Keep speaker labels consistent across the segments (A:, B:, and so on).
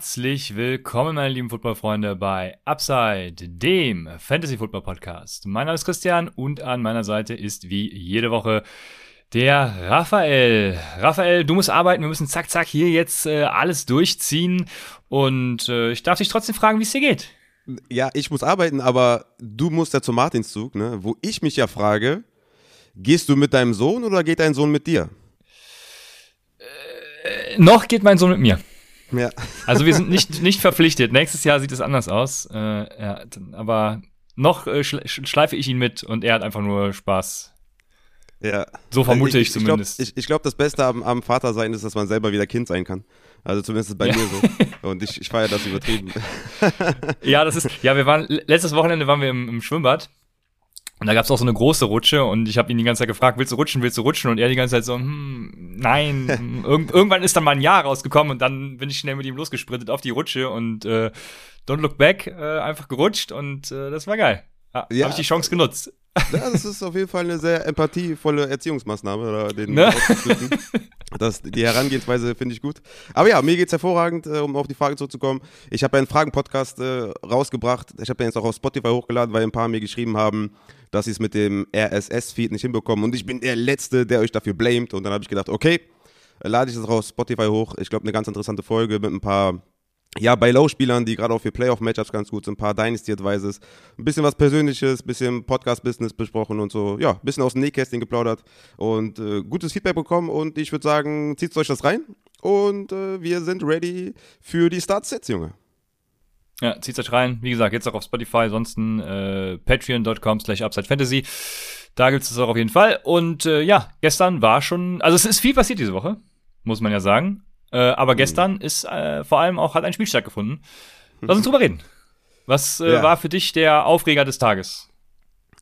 A: Herzlich willkommen, meine lieben Footballfreunde, bei Upside, dem Fantasy Football Podcast. Mein Name ist Christian und an meiner Seite ist wie jede Woche der Raphael. Raphael, du musst arbeiten, wir müssen zack, zack hier jetzt äh, alles durchziehen und äh, ich darf dich trotzdem fragen, wie es dir geht.
B: Ja, ich muss arbeiten, aber du musst ja zum Martinszug, ne? Wo ich mich ja frage, gehst du mit deinem Sohn oder geht dein Sohn mit dir?
A: Äh, noch geht mein Sohn mit mir.
B: Ja.
A: Also wir sind nicht, nicht verpflichtet. Nächstes Jahr sieht es anders aus. Äh, ja, aber noch äh, schleife ich ihn mit und er hat einfach nur Spaß.
B: Ja.
A: So vermute ich, ich, ich zumindest.
B: Glaub, ich, ich glaube, das Beste am, am Vater sein ist, dass man selber wieder Kind sein kann. Also zumindest bei ja. mir so. Und ich, ich feiere das übertrieben.
A: ja, das ist, ja, wir waren, letztes Wochenende waren wir im, im Schwimmbad und da gab's auch so eine große Rutsche und ich habe ihn die ganze Zeit gefragt, willst du rutschen, willst du rutschen? Und er die ganze Zeit so, hm, nein. Irg irgendwann ist dann mal ein Jahr rausgekommen und dann bin ich schnell mit ihm losgesprintet auf die Rutsche und äh, Don't Look Back äh, einfach gerutscht und äh, das war geil. Ja, ja. Habe ich die Chance genutzt.
B: Ja, das ist auf jeden Fall eine sehr empathievolle Erziehungsmaßnahme, oder den ne? das, Die Herangehensweise finde ich gut. Aber ja, mir geht's hervorragend, äh, um auf die Frage zurückzukommen. Ich habe einen Fragen-Podcast äh, rausgebracht. Ich habe den jetzt auch auf Spotify hochgeladen, weil ein paar mir geschrieben haben, dass sie es mit dem RSS-Feed nicht hinbekommen. Und ich bin der Letzte, der euch dafür blamet. Und dann habe ich gedacht, okay, lade ich das auf Spotify hoch. Ich glaube, eine ganz interessante Folge mit ein paar ja, bei Low-Spielern, die gerade auch für Playoff-Matchups ganz gut sind, ein paar Dynasty-Advices, ein bisschen was Persönliches, ein bisschen Podcast-Business besprochen und so, ja, ein bisschen aus dem Nähkästchen geplaudert und äh, gutes Feedback bekommen und ich würde sagen, zieht euch das rein und äh, wir sind ready für die Start-Sets, Junge.
A: Ja, zieht euch rein. Wie gesagt, jetzt auch auf Spotify, ansonsten äh, patreon.com slash upsidefantasy. Da gibt es auch auf jeden Fall. Und äh, ja, gestern war schon, also es ist viel passiert diese Woche, muss man ja sagen. Äh, aber mhm. gestern ist äh, vor allem auch hat ein Spiel stattgefunden. Lass uns drüber reden. Was äh, ja. war für dich der Aufreger des Tages?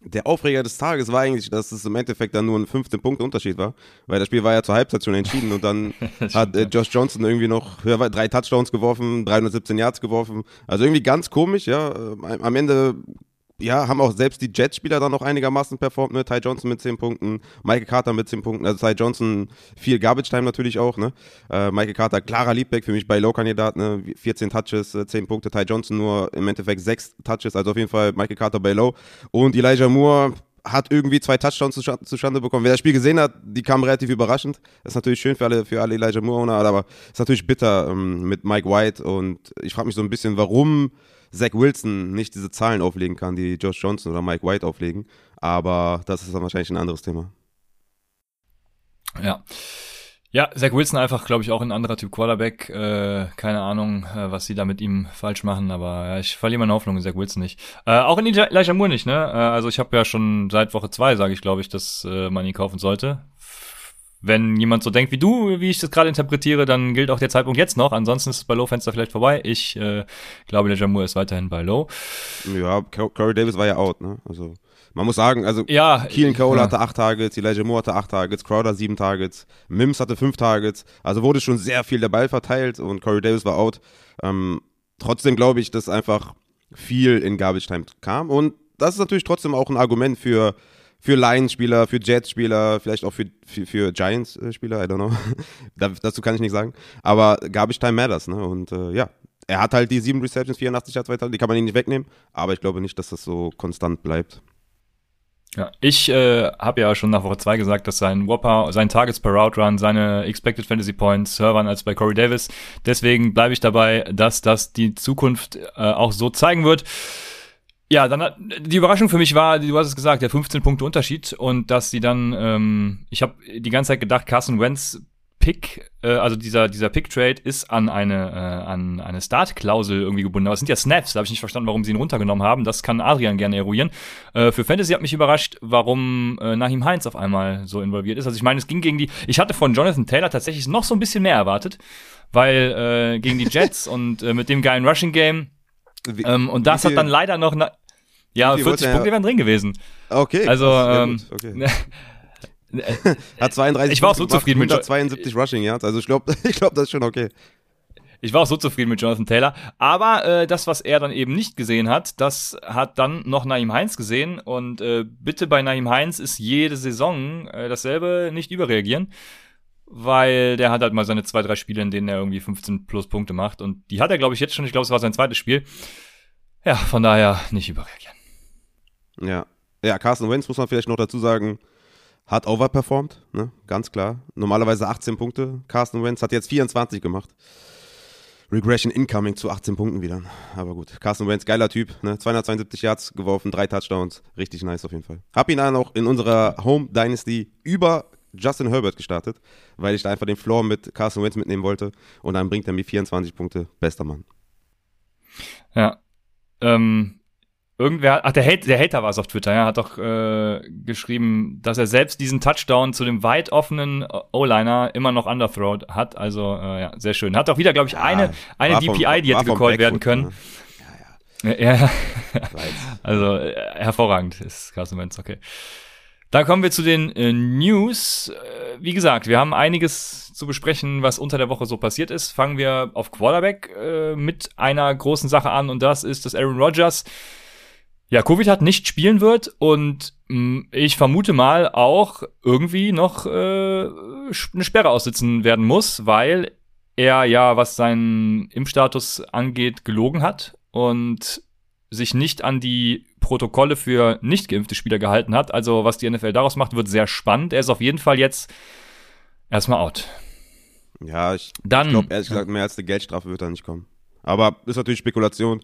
B: Der Aufreger des Tages war eigentlich, dass es im Endeffekt dann nur ein 15 Punkte Unterschied war, weil das Spiel war ja zur Halbzeit schon entschieden und dann hat äh, Josh Johnson irgendwie noch ja, drei Touchdowns geworfen, 317 Yards geworfen. Also irgendwie ganz komisch, ja. Am Ende ja, haben auch selbst die Jets-Spieler dann noch einigermaßen performt, ne? Ty Johnson mit 10 Punkten, Michael Carter mit 10 Punkten, also Ty Johnson viel Garbage-Time natürlich auch, ne? Äh, Michael Carter, klarer Leadback, für mich bei Low-Kandidat, ne? 14 Touches, äh, 10 Punkte, Ty Johnson nur im Endeffekt 6 Touches, also auf jeden Fall Michael Carter bei Low. Und Elijah Moore, hat irgendwie zwei Touchdowns zustande bekommen. Wer das Spiel gesehen hat, die kam relativ überraschend. Das ist natürlich schön für alle, für alle Elijah Moore-Owner, aber ist natürlich bitter ähm, mit Mike White und ich frage mich so ein bisschen, warum Zach Wilson nicht diese Zahlen auflegen kann, die Josh Johnson oder Mike White auflegen. Aber das ist dann wahrscheinlich ein anderes Thema.
A: Ja. Ja, Zach Wilson einfach, glaube ich, auch ein anderer Typ Quarterback. Äh, keine Ahnung, äh, was sie da mit ihm falsch machen, aber ja, ich verliere meine Hoffnung in Zach Wilson nicht. Äh, auch in Elijah Moore nicht, ne? Äh, also ich habe ja schon seit Woche zwei, sage ich, glaube ich, dass äh, man ihn kaufen sollte wenn jemand so denkt wie du, wie ich das gerade interpretiere, dann gilt auch der Zeitpunkt jetzt noch. Ansonsten ist es bei Low-Fenster vielleicht vorbei. Ich äh, glaube, der Jamur ist weiterhin bei Low.
B: Ja, Corey Davis war ja out, ne? Also man muss sagen, also
A: ja,
B: Keelan Cole ja. hatte acht Targets, Elijah Moore hatte acht Targets, Crowder sieben Targets, Mims hatte fünf Targets. Also wurde schon sehr viel der Ball verteilt und Corey Davis war out. Ähm, trotzdem glaube ich, dass einfach viel in Garbage Time kam und das ist natürlich trotzdem auch ein Argument für für Lions-Spieler, für Jets-Spieler, vielleicht auch für, für, für Giants-Spieler, I don't know. dazu kann ich nicht sagen. Aber Garbage Time matters, ne? Und äh, ja, er hat halt die sieben Receptions, 84 Yards weiter, die kann man ihn nicht wegnehmen. Aber ich glaube nicht, dass das so konstant bleibt.
A: Ja, ich äh, habe ja schon nach Woche 2 gesagt, dass sein Whopper, sein Targets per Route Run, seine Expected Fantasy Points höher waren als bei Corey Davis. Deswegen bleibe ich dabei, dass das die Zukunft äh, auch so zeigen wird. Ja, dann die Überraschung für mich war, du hast es gesagt, der 15 Punkte Unterschied und dass sie dann, ähm, ich habe die ganze Zeit gedacht, Carson Wentz Pick, äh, also dieser, dieser Pick-Trade ist an eine, äh, an eine Start-Klausel irgendwie gebunden. Aber es sind ja Snaps, da habe ich nicht verstanden, warum sie ihn runtergenommen haben. Das kann Adrian gerne eruieren. Äh, für Fantasy hat mich überrascht, warum äh, Nahim Heinz auf einmal so involviert ist. Also ich meine, es ging gegen die, ich hatte von Jonathan Taylor tatsächlich noch so ein bisschen mehr erwartet, weil äh, gegen die Jets und äh, mit dem geilen Rushing-Game ähm, und das hat dann leider noch, na, ja, 40 Punkte wären drin gewesen.
B: Okay.
A: Also, ähm, okay.
B: Hat 32
A: ich war auch so gemacht, zufrieden mit
B: 172 Rushing Yards. Also ich glaube, ich glaube, das ist schon okay.
A: Ich war auch so zufrieden mit Jonathan Taylor. Aber äh, das, was er dann eben nicht gesehen hat, das hat dann noch Naim Heinz gesehen. Und äh, bitte bei Naim Heinz ist jede Saison äh, dasselbe, nicht überreagieren. Weil der hat halt mal seine zwei, drei Spiele, in denen er irgendwie 15 plus Punkte macht. Und die hat er, glaube ich, jetzt schon. Ich glaube, es war sein zweites Spiel. Ja, von daher nicht überreagieren.
B: Ja. Ja, Carson Wentz muss man vielleicht noch dazu sagen, hat overperformed, ne? ganz klar. Normalerweise 18 Punkte. Carsten Wentz hat jetzt 24 gemacht. Regression incoming zu 18 Punkten wieder. Aber gut, Carsten Wentz, geiler Typ. Ne? 272 Yards geworfen, drei Touchdowns. Richtig nice auf jeden Fall. Hab ihn dann auch in unserer Home Dynasty über Justin Herbert gestartet, weil ich da einfach den Floor mit Carsten Wentz mitnehmen wollte. Und dann bringt er mir 24 Punkte. Bester Mann.
A: Ja. Ähm, irgendwer, ach, der, Hate, der Hater war es auf Twitter, ja, hat doch äh, geschrieben, dass er selbst diesen Touchdown zu dem weit offenen O-Liner immer noch underthrow hat. Also, äh, ja, sehr schön. Hat auch wieder, glaube ich, ja, eine, eine DPI, vom, die hätte gecallt werden können. Ne? Ja, ja. ja. also, äh, hervorragend ist Carson Wentz, okay. Dann kommen wir zu den äh, News. Äh, wie gesagt, wir haben einiges zu besprechen, was unter der Woche so passiert ist. Fangen wir auf Quarterback äh, mit einer großen Sache an und das ist, dass Aaron Rodgers ja, Covid hat nicht spielen wird und mh, hm, ich vermute mal auch irgendwie noch äh, eine Sperre aussitzen werden muss, weil er ja, was seinen Impfstatus angeht, gelogen hat und sich nicht an die Protokolle für nicht geimpfte Spieler gehalten hat. Also was die NFL daraus macht, wird sehr spannend. Er ist auf jeden Fall jetzt erstmal out.
B: Ja, ich, ich glaube ehrlich gesagt, mehr als eine Geldstrafe wird da nicht kommen. Aber ist natürlich Spekulation.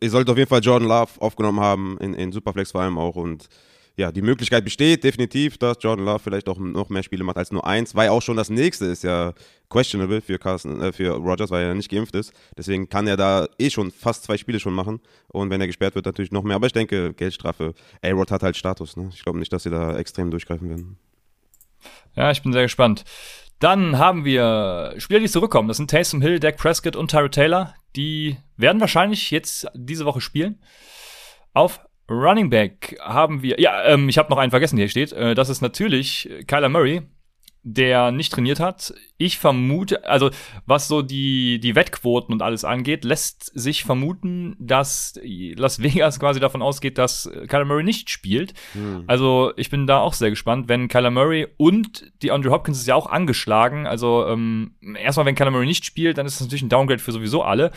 B: Ihr solltet auf jeden Fall Jordan Love aufgenommen haben, in, in Superflex vor allem auch. Und ja, die Möglichkeit besteht definitiv, dass Jordan Love vielleicht auch noch mehr Spiele macht als nur eins, weil auch schon das nächste ist ja questionable für, Carsten, äh, für Rogers, weil er nicht geimpft ist. Deswegen kann er da eh schon fast zwei Spiele schon machen. Und wenn er gesperrt wird, natürlich noch mehr. Aber ich denke, Geldstrafe. A-Rod hat halt Status. Ne? Ich glaube nicht, dass sie da extrem durchgreifen werden.
A: Ja, ich bin sehr gespannt. Dann haben wir Spieler, die zurückkommen. Das sind Taysom Hill, Dak Prescott und Tyra Taylor. Die werden wahrscheinlich jetzt diese Woche spielen. Auf Running Back haben wir, ja, ähm, ich habe noch einen vergessen, der hier steht. Äh, das ist natürlich Kyler Murray der nicht trainiert hat. Ich vermute, also was so die, die Wettquoten und alles angeht, lässt sich vermuten, dass Las Vegas quasi davon ausgeht, dass Kyler Murray nicht spielt. Hm. Also ich bin da auch sehr gespannt, wenn Kyler Murray und die Andrew Hopkins ist ja auch angeschlagen. Also ähm, erstmal, wenn Kyler Murray nicht spielt, dann ist das natürlich ein Downgrade für sowieso alle.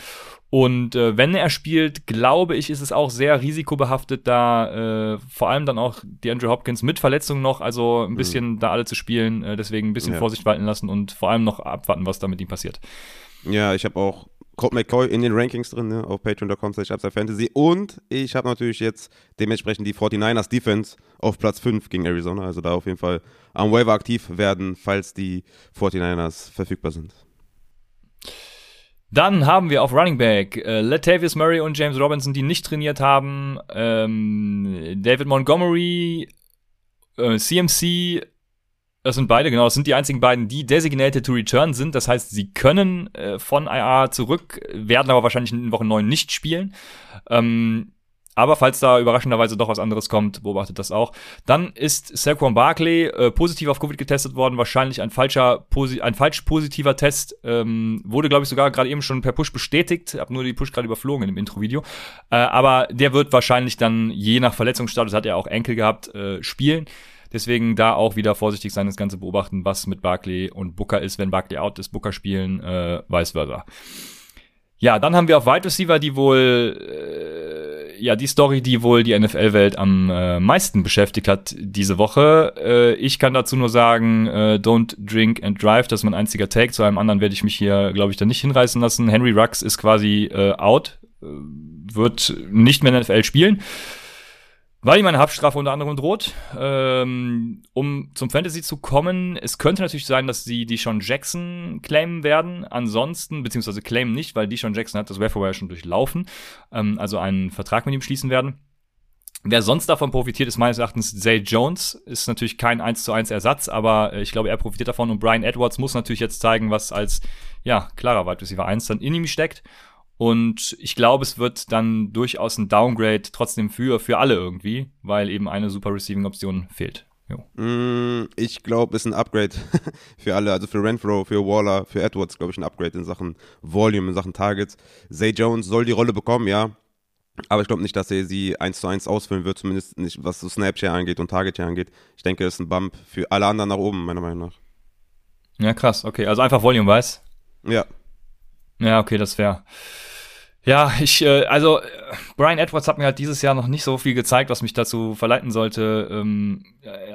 A: Und äh, wenn er spielt, glaube ich, ist es auch sehr risikobehaftet, da äh, vor allem dann auch die Andrew Hopkins mit Verletzungen noch, also ein mhm. bisschen mhm. da alle zu spielen. Äh, deswegen ein bisschen ja. Vorsicht walten lassen und vor allem noch abwarten, was da mit ihm passiert.
B: Ja, ich habe auch Colt McCoy in den Rankings drin, ne, auf patreon.com slash Fantasy. Und ich habe natürlich jetzt dementsprechend die 49ers Defense auf Platz 5 gegen Arizona. Also da auf jeden Fall am Waiver aktiv werden, falls die 49ers verfügbar sind.
A: Dann haben wir auf Running Back äh, Latavius Murray und James Robinson, die nicht trainiert haben. Ähm, David Montgomery, äh, CMC, das sind beide, genau, das sind die einzigen beiden, die designated to return sind. Das heißt, sie können äh, von IR zurück, werden aber wahrscheinlich in Woche 9 nicht spielen. Ähm, aber falls da überraschenderweise doch was anderes kommt, beobachtet das auch. Dann ist Saquon Barkley äh, positiv auf Covid getestet worden, wahrscheinlich ein falscher, ein falsch positiver Test. Ähm, wurde, glaube ich, sogar gerade eben schon per Push bestätigt. Hab nur die Push gerade überflogen in dem Intro-Video. Äh, aber der wird wahrscheinlich dann, je nach Verletzungsstatus, hat er auch Enkel gehabt, äh, spielen. Deswegen da auch wieder vorsichtig sein, das Ganze beobachten, was mit Barkley und Booker ist. Wenn Barkley out ist, Booker spielen, äh, vice versa. Ja, dann haben wir auf Wide Receiver, die wohl, äh, ja, die Story, die wohl die NFL-Welt am äh, meisten beschäftigt hat diese Woche. Äh, ich kann dazu nur sagen, äh, don't drink and drive, das ist mein einziger Take. Zu einem anderen werde ich mich hier, glaube ich, dann nicht hinreißen lassen. Henry Rux ist quasi äh, out, äh, wird nicht mehr in der NFL spielen. Weil ihm eine Haftstrafe unter anderem droht. Ähm, um zum Fantasy zu kommen, es könnte natürlich sein, dass sie die Sean Jackson claimen werden. Ansonsten, beziehungsweise claimen nicht, weil die Sean Jackson hat das Waferwire schon durchlaufen, ähm, also einen Vertrag mit ihm schließen werden. Wer sonst davon profitiert, ist meines Erachtens Zay Jones. Ist natürlich kein 1 zu 1 Ersatz, aber äh, ich glaube, er profitiert davon. Und Brian Edwards muss natürlich jetzt zeigen, was als, ja, klarer Wide Receiver 1 dann in ihm steckt. Und ich glaube, es wird dann durchaus ein Downgrade trotzdem für, für alle irgendwie, weil eben eine super Receiving-Option fehlt.
B: Mm, ich glaube, es ist ein Upgrade für alle, also für Renfro, für Waller, für Edwards, glaube ich, ein Upgrade in Sachen Volume, in Sachen Targets. Zay Jones soll die Rolle bekommen, ja. Aber ich glaube nicht, dass er sie eins zu eins ausfüllen wird, zumindest nicht, was so Snapshare angeht und Target angeht. Ich denke, das ist ein Bump für alle anderen nach oben, meiner Meinung nach.
A: Ja, krass, okay. Also einfach Volume-weiß.
B: Ja.
A: Ja, okay, das wäre. Ja, ich, äh, also Brian Edwards hat mir halt dieses Jahr noch nicht so viel gezeigt, was mich dazu verleiten sollte. Ähm,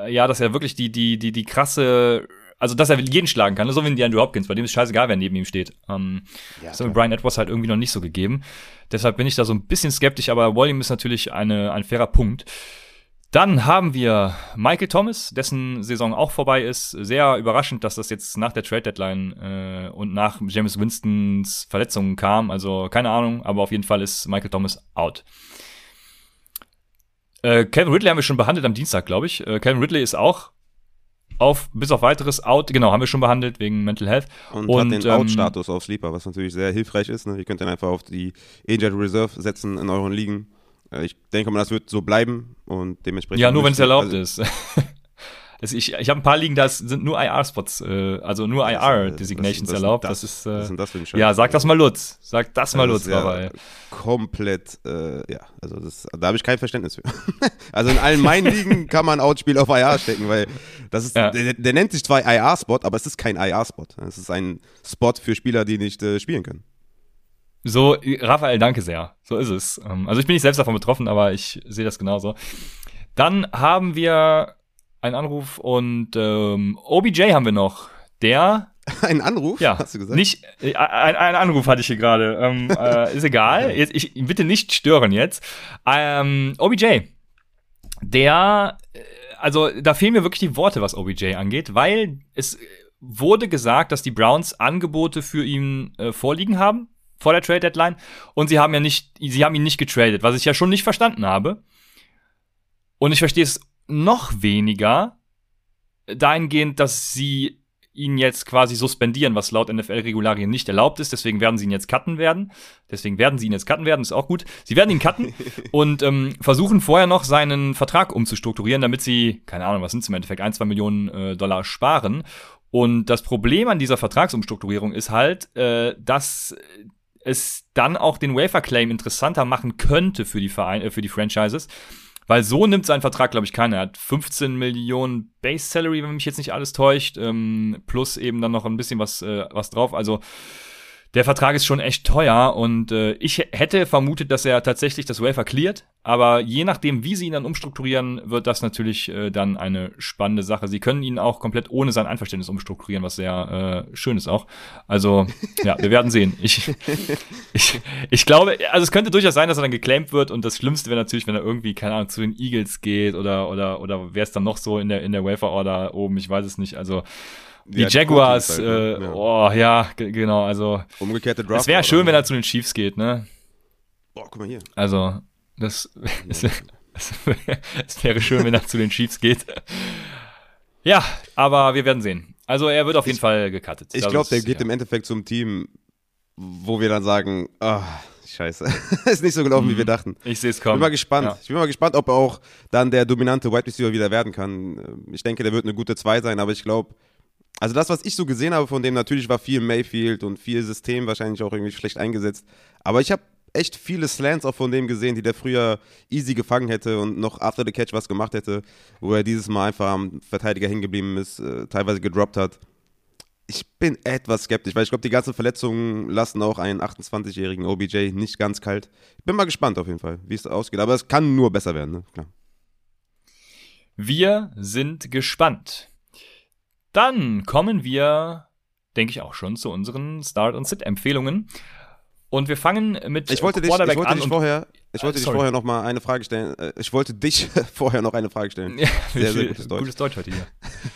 A: ja, dass er wirklich die, die, die, die krasse, also dass er jeden schlagen kann, so wie die Andrew Hopkins, bei dem ist scheißegal, wer neben ihm steht. Ähm, ja, das hat mir Brian Edwards halt irgendwie noch nicht so gegeben. Deshalb bin ich da so ein bisschen skeptisch, aber Volume ist natürlich eine, ein fairer Punkt. Dann haben wir Michael Thomas, dessen Saison auch vorbei ist. Sehr überraschend, dass das jetzt nach der Trade Deadline äh, und nach James Winstons Verletzungen kam. Also keine Ahnung, aber auf jeden Fall ist Michael Thomas out. Äh, Kevin Ridley haben wir schon behandelt am Dienstag, glaube ich. Äh, Kevin Ridley ist auch auf bis auf weiteres out. Genau, haben wir schon behandelt wegen Mental Health.
B: Und, und hat den ähm, Out-Status auf Sleeper, was natürlich sehr hilfreich ist. Ne? Ihr könnt dann einfach auf die Injured Reserve setzen in euren Ligen ich denke mal, das wird so bleiben und dementsprechend.
A: Ja, nur wenn es erlaubt also, ist. ich ich habe ein paar Ligen, da sind nur IR-Spots, äh, also nur IR-Designations erlaubt. Das, das ist, äh, was das für ein Ja, sag das mal Lutz. Sag das mal Lutz,
B: ja Komplett, äh, ja, also das, da habe ich kein Verständnis für. also in allen meinen Ligen kann man Outspiel auf IR stecken, weil das ist, ja. der, der, nennt sich zwar IR-Spot, aber es ist kein IR-Spot. Es ist ein Spot für Spieler, die nicht äh, spielen können.
A: So, Raphael, danke sehr. So ist es. Ähm, also ich bin nicht selbst davon betroffen, aber ich sehe das genauso. Dann haben wir einen Anruf und ähm, OBJ haben wir noch. Der.
B: Ein Anruf?
A: Ja. Hast du gesagt? Nicht, äh, ein, ein Anruf hatte ich hier gerade. Ähm, äh, ist egal. Jetzt, ich, bitte nicht stören jetzt. Ähm, OBJ. Der, äh, also da fehlen mir wirklich die Worte, was OBJ angeht, weil es wurde gesagt, dass die Browns Angebote für ihn äh, vorliegen haben vor der Trade Deadline und sie haben ja nicht, sie haben ihn nicht getradet, was ich ja schon nicht verstanden habe. Und ich verstehe es noch weniger dahingehend, dass sie ihn jetzt quasi suspendieren, was laut NFL-Regularien nicht erlaubt ist. Deswegen werden sie ihn jetzt cutten werden. Deswegen werden sie ihn jetzt cutten werden, ist auch gut. Sie werden ihn cutten und ähm, versuchen vorher noch seinen Vertrag umzustrukturieren, damit sie, keine Ahnung, was sind es im Endeffekt, ein, zwei Millionen äh, Dollar sparen. Und das Problem an dieser Vertragsumstrukturierung ist halt, äh, dass es dann auch den Wafer-Claim interessanter machen könnte für die Vereine, äh, für die Franchises. Weil so nimmt sein Vertrag, glaube ich, keiner. Er hat 15 Millionen Base Salary, wenn mich jetzt nicht alles täuscht, ähm, plus eben dann noch ein bisschen was, äh, was drauf. Also der Vertrag ist schon echt teuer und äh, ich hätte vermutet, dass er tatsächlich das Wafer cleart, aber je nachdem, wie sie ihn dann umstrukturieren, wird das natürlich äh, dann eine spannende Sache. Sie können ihn auch komplett ohne sein Einverständnis umstrukturieren, was sehr äh, schön ist auch. Also, ja, wir werden sehen. Ich, ich, ich glaube, also es könnte durchaus sein, dass er dann geclaimed wird und das Schlimmste wäre natürlich, wenn er irgendwie, keine Ahnung, zu den Eagles geht oder, oder, oder wäre es dann noch so in der, in der Wafer-Order oben, ich weiß es nicht. Also, die ja, Jaguars, äh, ja. oh ja, genau, also.
B: Umgekehrte Draft.
A: Es wäre schön, wenn er zu den Chiefs geht, ne?
B: Boah, guck mal hier.
A: Also, das, es, wäre schön, wenn er zu den Chiefs geht. Ja, aber wir werden sehen. Also er wird auf jeden ich, Fall gecuttet.
B: Ich glaube, der geht ja. im Endeffekt zum Team, wo wir dann sagen, ah, oh, scheiße, ist nicht so gelaufen, mm, wie wir mhm. dachten.
A: Ich sehe es kommen.
B: Bin mal gespannt. Ja. Ich bin mal gespannt, ob er auch dann der dominante Wide Receiver wieder werden kann. Ich denke, der wird eine gute 2 sein, aber ich glaube, also das, was ich so gesehen habe von dem, natürlich war viel Mayfield und viel System wahrscheinlich auch irgendwie schlecht eingesetzt. Aber ich habe echt viele Slants auch von dem gesehen, die der früher easy gefangen hätte und noch after the catch was gemacht hätte, wo er dieses Mal einfach am Verteidiger hängen geblieben ist, äh, teilweise gedroppt hat. Ich bin etwas skeptisch, weil ich glaube, die ganzen Verletzungen lassen auch einen 28-jährigen OBJ nicht ganz kalt. Ich bin mal gespannt auf jeden Fall, wie es ausgeht. Aber es kann nur besser werden, ne? Klar.
A: Wir sind gespannt. Dann kommen wir, denke ich auch schon, zu unseren Start- und Sit-Empfehlungen. Und wir fangen mit
B: ich wollte dich, ich wollte dich vorher, ich wollte dich vorher noch mal eine Frage stellen. Äh, ich wollte dich vorher noch eine Frage stellen.
A: Ja, sehr, sehr gutes Deutsch. Gutes Deutsch heute hier.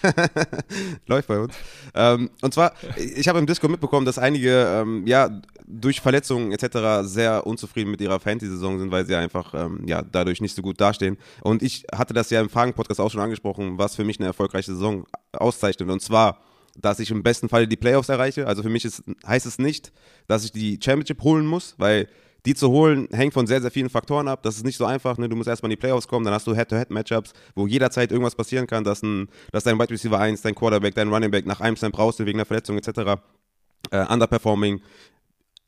B: Läuft bei uns. Ähm, und zwar, ich habe im Disco mitbekommen, dass einige ähm, ja durch Verletzungen etc. sehr unzufrieden mit ihrer Fantasy-Saison sind, weil sie einfach ähm, ja dadurch nicht so gut dastehen. Und ich hatte das ja im Fragen-Podcast auch schon angesprochen, was für mich eine erfolgreiche Saison auszeichnet. Und zwar dass ich im besten Fall die Playoffs erreiche. Also für mich ist, heißt es nicht, dass ich die Championship holen muss, weil die zu holen, hängt von sehr, sehr vielen Faktoren ab. Das ist nicht so einfach. Ne? Du musst erstmal in die Playoffs kommen, dann hast du Head-to-Head-Matchups, wo jederzeit irgendwas passieren kann, dass, ein, dass dein Wide Receiver 1, dein Quarterback, dein Running Back nach einem Snap raus wegen einer Verletzung etc. Äh, underperforming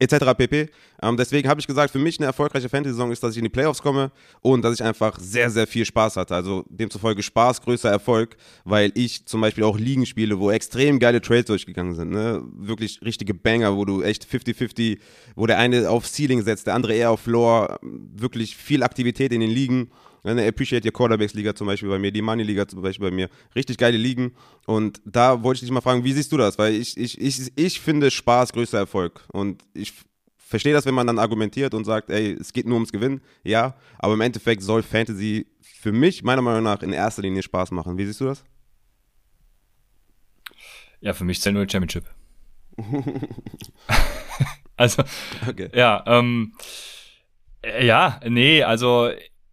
B: etc. pp. Ähm, deswegen habe ich gesagt, für mich eine erfolgreiche Fantasy-Saison ist, dass ich in die Playoffs komme und dass ich einfach sehr, sehr viel Spaß hatte. Also demzufolge Spaß, größer Erfolg, weil ich zum Beispiel auch Ligen spiele, wo extrem geile Trades durchgegangen sind. Ne? Wirklich richtige Banger, wo du echt 50-50, wo der eine auf Ceiling setzt, der andere eher auf Floor. Wirklich viel Aktivität in den Ligen. Eine Appreciate Your Quarterbacks Liga zum Beispiel bei mir, die Money Liga zum Beispiel bei mir. Richtig geile Ligen. Und da wollte ich dich mal fragen, wie siehst du das? Weil ich, ich, ich, ich finde Spaß größter Erfolg. Und ich verstehe das, wenn man dann argumentiert und sagt, ey, es geht nur ums Gewinnen. Ja, aber im Endeffekt soll Fantasy für mich, meiner Meinung nach, in erster Linie Spaß machen. Wie siehst du das?
A: Ja, für mich zählt nur Championship. also, okay. ja, ähm, ja, nee, also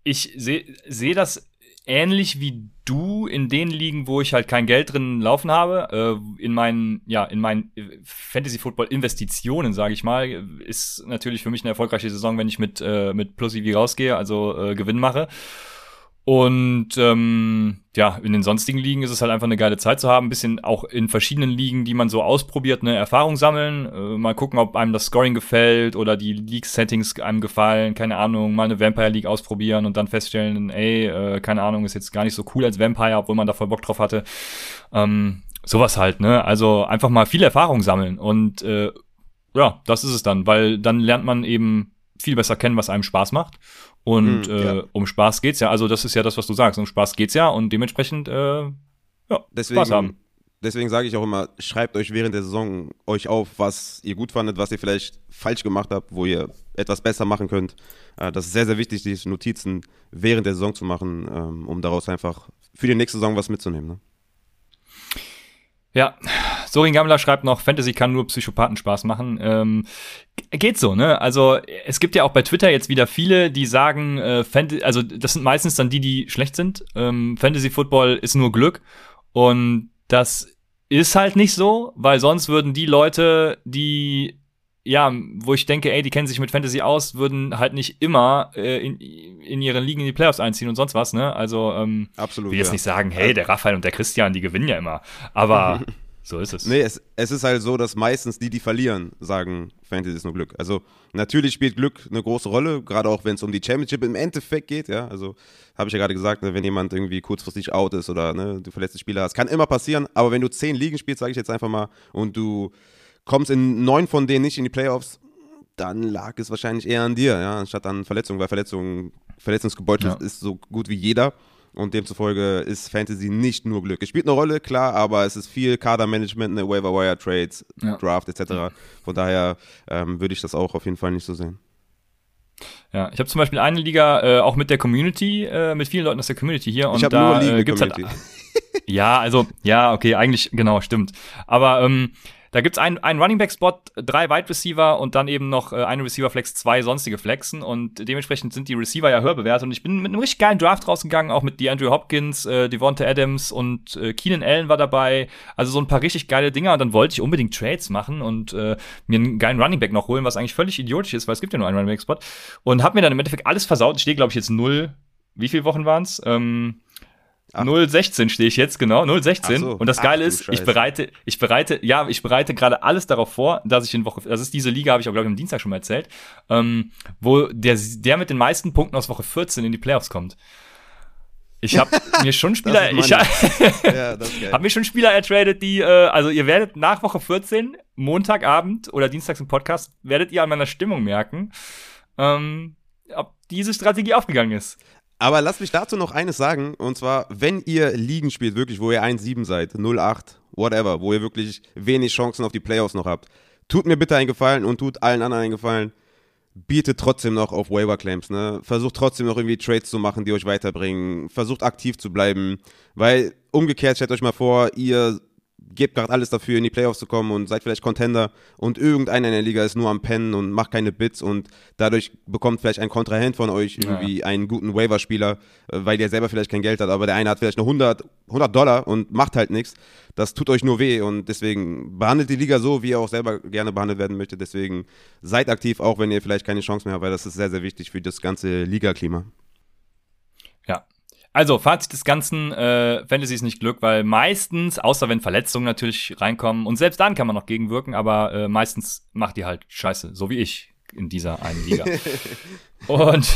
A: ich sehe seh das ähnlich wie du in den Ligen, wo ich halt kein Geld drin laufen habe, äh, in meinen, ja, in meinen Fantasy Football Investitionen, sage ich mal, ist natürlich für mich eine erfolgreiche Saison, wenn ich mit äh, mit Plus rausgehe, also äh, Gewinn mache. Und ähm, ja, in den sonstigen Ligen ist es halt einfach eine geile Zeit zu haben. Ein bisschen auch in verschiedenen Ligen, die man so ausprobiert, eine Erfahrung sammeln. Äh, mal gucken, ob einem das Scoring gefällt oder die League-Settings einem gefallen. Keine Ahnung, mal eine Vampire League ausprobieren und dann feststellen, ey, äh, keine Ahnung, ist jetzt gar nicht so cool als Vampire, obwohl man da voll Bock drauf hatte. Ähm, sowas halt, ne? Also einfach mal viel Erfahrung sammeln. Und äh, ja, das ist es dann, weil dann lernt man eben viel besser kennen, was einem Spaß macht. Und mhm, äh, um Spaß geht's ja. Also das ist ja das, was du sagst. Um Spaß geht's ja und dementsprechend äh, ja,
B: deswegen, Spaß haben. Deswegen sage ich auch immer, schreibt euch während der Saison euch auf, was ihr gut fandet, was ihr vielleicht falsch gemacht habt, wo ihr etwas besser machen könnt. Äh, das ist sehr, sehr wichtig, diese Notizen während der Saison zu machen, ähm, um daraus einfach für die nächste Saison was mitzunehmen. Ne?
A: Ja, Sorin Gammler schreibt noch, Fantasy kann nur Psychopathen Spaß machen. Ähm, geht so, ne? Also es gibt ja auch bei Twitter jetzt wieder viele, die sagen, äh, Fantasy, also das sind meistens dann die, die schlecht sind. Ähm, Fantasy Football ist nur Glück und das ist halt nicht so, weil sonst würden die Leute, die ja, wo ich denke, ey, die kennen sich mit Fantasy aus, würden halt nicht immer äh, in, in ihren Ligen in die Playoffs einziehen und sonst was, ne? Also, ähm,
B: Absolut,
A: will jetzt ja. nicht sagen, hey, der Raphael und der Christian, die gewinnen ja immer. Aber So ist es.
B: Nee, es, es ist halt so, dass meistens die, die verlieren, sagen, Fantasy ist nur Glück. Also natürlich spielt Glück eine große Rolle, gerade auch wenn es um die Championship im Endeffekt geht, ja. Also habe ich ja gerade gesagt, ne, wenn jemand irgendwie kurzfristig out ist oder ne, du verletzte Spieler hast, kann immer passieren, aber wenn du zehn Ligen spielst, sage ich jetzt einfach mal, und du kommst in neun von denen nicht in die Playoffs, dann lag es wahrscheinlich eher an dir, ja, anstatt an Verletzungen, weil Verletzungen, verletzungsgebeutelt ja. ist so gut wie jeder. Und demzufolge ist Fantasy nicht nur Glück. Es spielt eine Rolle, klar, aber es ist viel Kadermanagement, eine Waiver Wire Trades, ja. Draft etc. Von daher ähm, würde ich das auch auf jeden Fall nicht so sehen.
A: Ja, ich habe zum Beispiel eine Liga äh, auch mit der Community, äh, mit vielen Leuten aus der Community hier. Und ich habe nur Liga äh, gibt's halt, Ja, also, ja, okay, eigentlich, genau, stimmt. Aber ähm, da gibt's einen, einen Running Back Spot, drei Wide Receiver und dann eben noch äh, eine Receiver Flex, zwei sonstige Flexen und dementsprechend sind die Receiver ja höher bewertet und ich bin mit einem richtig geilen Draft rausgegangen, auch mit DeAndre Hopkins, äh, Devonta Adams und äh, Keenan Allen war dabei, also so ein paar richtig geile Dinger und dann wollte ich unbedingt Trades machen und äh, mir einen geilen Running Back noch holen, was eigentlich völlig idiotisch ist, weil es gibt ja nur einen Running Back Spot und habe mir dann im Endeffekt alles versaut. Ich stehe glaube ich jetzt null, wie viele Wochen waren's? Ähm, 016 stehe ich jetzt, genau, 016. So. Und das Geile Ach, ist, ich bereite, ich bereite, ja, ich bereite gerade alles darauf vor, dass ich in Woche, das ist diese Liga, habe ich auch, glaube ich, am Dienstag schon mal erzählt, ähm, wo der, der mit den meisten Punkten aus Woche 14 in die Playoffs kommt. Ich habe mir schon Spieler, ich ja, habe mir schon Spieler ertradet, die, äh, also ihr werdet nach Woche 14, Montagabend oder Dienstags im Podcast, werdet ihr an meiner Stimmung merken, ähm, ob diese Strategie aufgegangen ist.
B: Aber lasst mich dazu noch eines sagen, und zwar, wenn ihr Ligen spielt, wirklich, wo ihr 1-7 seid, 0-8, whatever, wo ihr wirklich wenig Chancen auf die Playoffs noch habt, tut mir bitte einen Gefallen und tut allen anderen einen Gefallen. bietet trotzdem noch auf Waiver Claims, ne? Versucht trotzdem noch irgendwie Trades zu machen, die euch weiterbringen. Versucht aktiv zu bleiben, weil umgekehrt stellt euch mal vor, ihr gebt gerade alles dafür, in die Playoffs zu kommen und seid vielleicht Contender und irgendeiner in der Liga ist nur am Pennen und macht keine Bits und dadurch bekommt vielleicht ein Kontrahent von euch irgendwie ja. einen guten Waiver-Spieler, äh, weil der selber vielleicht kein Geld hat, aber der eine hat vielleicht nur 100, 100 Dollar und macht halt nichts. Das tut euch nur weh und deswegen behandelt die Liga so, wie ihr auch selber gerne behandelt werden möchtet. Deswegen seid aktiv, auch wenn ihr vielleicht keine Chance mehr habt, weil das ist sehr, sehr wichtig für das ganze Liga-Klima.
A: Also, Fazit des Ganzen, äh, Fantasy ist nicht Glück, weil meistens, außer wenn Verletzungen natürlich reinkommen, und selbst dann kann man noch gegenwirken, aber äh, meistens macht die halt Scheiße, so wie ich in dieser einen Liga. und